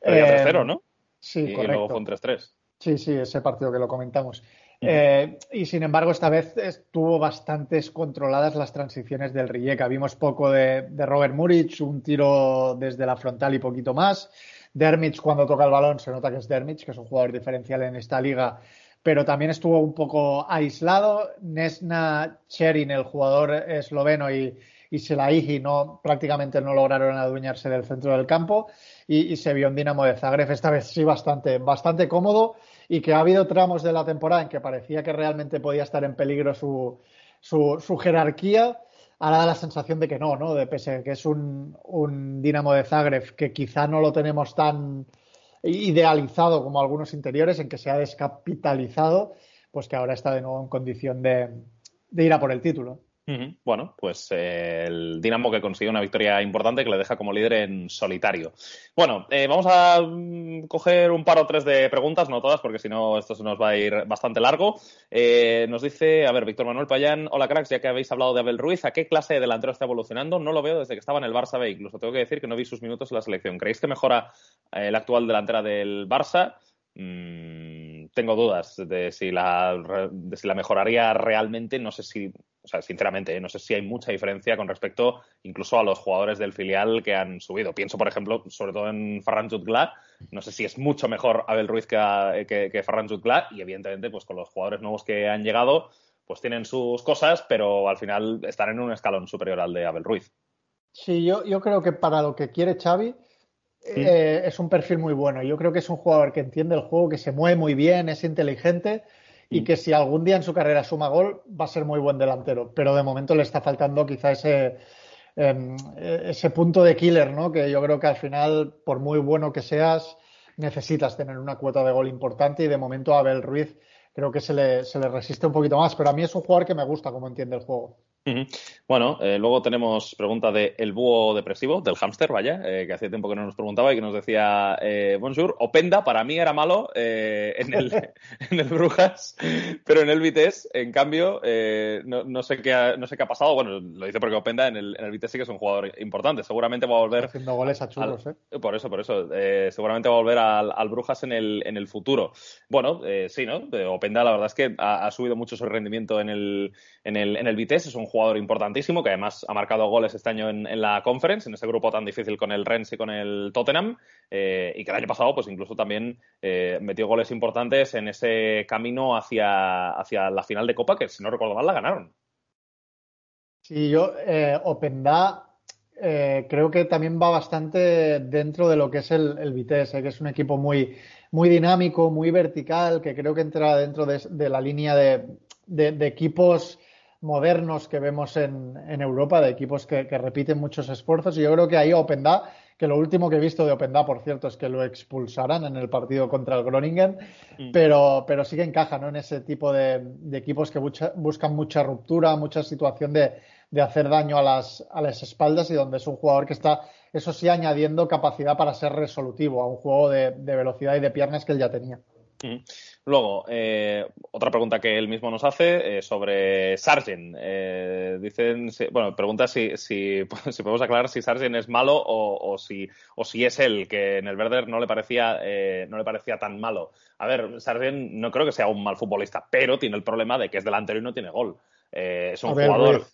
Eh, 3-0, ¿no? Sí, y correcto. luego fue un 3-3. Sí, sí, ese partido que lo comentamos. Eh, y sin embargo, esta vez estuvo bastantes controladas las transiciones del Rijeka. Vimos poco de, Robert Muric, un tiro desde la frontal y poquito más. Dermich, cuando toca el balón, se nota que es Dermich, que es un jugador diferencial en esta liga pero también estuvo un poco aislado. Nesna Cherin, el jugador esloveno, y, y no, prácticamente no lograron adueñarse del centro del campo y, se vio un Dinamo de Zagreb esta vez sí bastante, bastante cómodo y que ha habido tramos de la temporada en que parecía que realmente podía estar en peligro su, su, su jerarquía. Ahora da la sensación de que no, ¿no? De pese que es un, un Dinamo de Zagreb que quizá no lo tenemos tan, idealizado como algunos interiores, en que se ha descapitalizado, pues que ahora está de nuevo en condición de, ir a por el título. Bueno, pues eh, el Dinamo que consigue una victoria importante que le deja como líder en solitario. Bueno, eh, vamos a mm, coger un par o tres de preguntas, no todas, porque si no esto se nos va a ir bastante largo. Eh, nos dice, a ver, Víctor Manuel Payán, hola cracks, ya que habéis hablado de Abel Ruiz, ¿a qué clase de delantero está evolucionando? No lo veo desde que estaba en el Barça B, incluso tengo que decir que no vi sus minutos en la selección. ¿Creéis que mejora el actual delantera del Barça? Mm, tengo dudas de si, la, de si la mejoraría realmente. No sé si, o sea, sinceramente, ¿eh? no sé si hay mucha diferencia con respecto incluso a los jugadores del filial que han subido. Pienso, por ejemplo, sobre todo en Ferran Jutgla. No sé si es mucho mejor Abel Ruiz que, que, que Ferran Jutgla. Y evidentemente, pues con los jugadores nuevos que han llegado, pues tienen sus cosas, pero al final están en un escalón superior al de Abel Ruiz. Sí, yo, yo creo que para lo que quiere Xavi eh, es un perfil muy bueno. Yo creo que es un jugador que entiende el juego, que se mueve muy bien, es inteligente y que si algún día en su carrera suma gol va a ser muy buen delantero. Pero de momento le está faltando quizá ese, em, ese punto de killer, ¿no? Que yo creo que al final, por muy bueno que seas, necesitas tener una cuota de gol importante y de momento a Abel Ruiz creo que se le, se le resiste un poquito más. Pero a mí es un jugador que me gusta como entiende el juego. Bueno, eh, luego tenemos pregunta de El Búho Depresivo, del hámster, vaya, eh, que hacía tiempo que no nos preguntaba y que nos decía, eh, bonjour, Openda para mí era malo en, el, en el Brujas, pero en el Vitesse, en cambio, no, no, sé qué ha, no sé qué ha pasado. Bueno, lo dice porque Openda en el, en el Vitesse sí que es un jugador importante. Seguramente va a volver... Haciendo goles a churros, ¿eh? Por eso, por eso. seguramente va a volver al, al, Brujas en el, en el futuro. Bueno, sí, ¿no? Openda la verdad es que ha, ha, subido mucho su rendimiento en el, en el, en el Vitesse. Es un jugador importantísimo que además ha marcado goles este año en, la Conference, en ese grupo tan difícil con el Rennes y con el Tottenham, eh, y que el año pasado pues incluso también eh, metió goles importantes en ese camino hacia, hacia la final de Copa, que si no recuerdo mal la ganaron. Sí, yo, eh, Openda creo que también va bastante dentro de lo que es el, el Vitesse, que es un equipo muy, muy dinámico, muy vertical, que creo que entra dentro de, la línea de, de equipos modernos que vemos en, en Europa, de equipos que, que, repiten muchos esfuerzos. Y yo creo que ahí Openda, que lo último que he visto de Openda, por cierto, es que lo expulsaran en el partido contra el Groningen, mm. pero, pero sí que encaja ¿no? en ese tipo de, de equipos que busca, buscan mucha ruptura, mucha situación de, de hacer daño a las, a las espaldas y donde es un jugador que está, eso sí, añadiendo capacidad para ser resolutivo a un juego de, de velocidad y de piernas que él ya tenía. Luego, eh, otra pregunta que él mismo nos hace eh, sobre Sargent. Eh, dicen, bueno, pregunta si, si, si, podemos aclarar si Sargent es malo o, o, si, o si es él, que en el Werder no le parecía, eh, no le parecía tan malo. A ver, Sargent no creo que sea un mal futbolista, pero tiene el problema de que es delantero y no tiene gol. Eh, es un ver, jugador.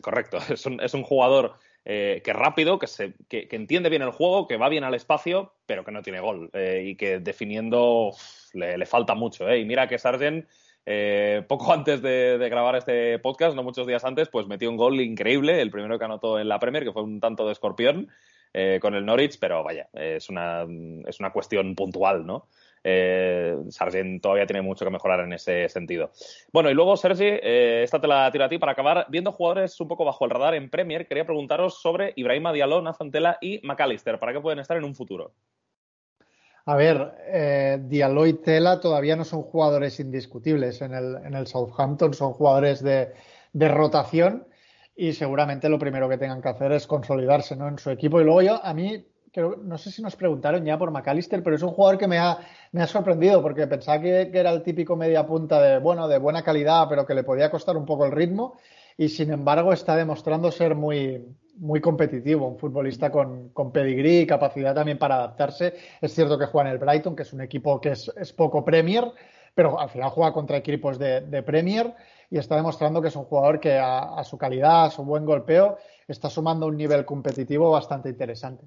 Correcto, es un, es un jugador eh, que rápido, que, se, que, entiende bien el juego, que va bien al espacio, pero que no tiene gol. Eh, y que definiendo le, le, falta mucho. ¿eh? Y mira que Sargent, eh, poco antes de, de, grabar este podcast, no muchos días antes, pues metió un gol increíble, el primero que anotó en la Premier, que fue un tanto de escorpión eh, con el Norwich, pero vaya, es una, es una cuestión puntual, ¿no? Eh, Sargent todavía tiene mucho que mejorar en ese sentido. Bueno, y luego, Sergi, eh, esta te la tiro a ti para acabar. Viendo jugadores un poco bajo el radar en Premier, quería preguntaros sobre Ibrahima Diallo, Nazantela y McAllister. ¿Para qué pueden estar en un futuro? A ver, eh, Diallo y Tela todavía no son jugadores indiscutibles en el, Southampton, son jugadores de, rotación y seguramente lo primero que tengan que hacer es consolidarse en su equipo. Y luego yo, a mí no sé si nos preguntaron ya por McAllister, pero es un jugador que me ha, sorprendido porque pensaba que, era el típico media punta de, bueno, de buena calidad, pero que le podía costar un poco el ritmo y sin embargo está demostrando ser muy, competitivo, un futbolista con, con pedigrí y capacidad también para adaptarse. Es cierto que juega en el Brighton, que es un equipo que es, poco Premier, pero al final juega contra equipos de, de, Premier y está demostrando que es un jugador que a, a su calidad, a su buen golpeo, está sumando un nivel competitivo bastante interesante.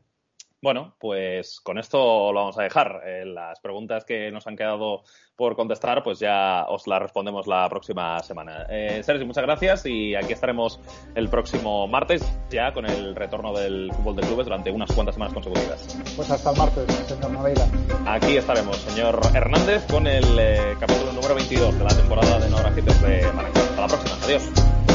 Bueno, pues con esto lo vamos a dejar. Eh, las preguntas que nos han quedado por contestar, pues ya os las respondemos la próxima semana. Eh, Sergio, muchas gracias y aquí estaremos el próximo martes ya con el retorno del fútbol de clubes durante unas cuantas semanas consecutivas. Pues hasta el martes, señor Naveira. Aquí estaremos, señor Hernández, con el eh, capítulo número 22 de la temporada de Norajitos de Maraca. Hasta la próxima. Adiós.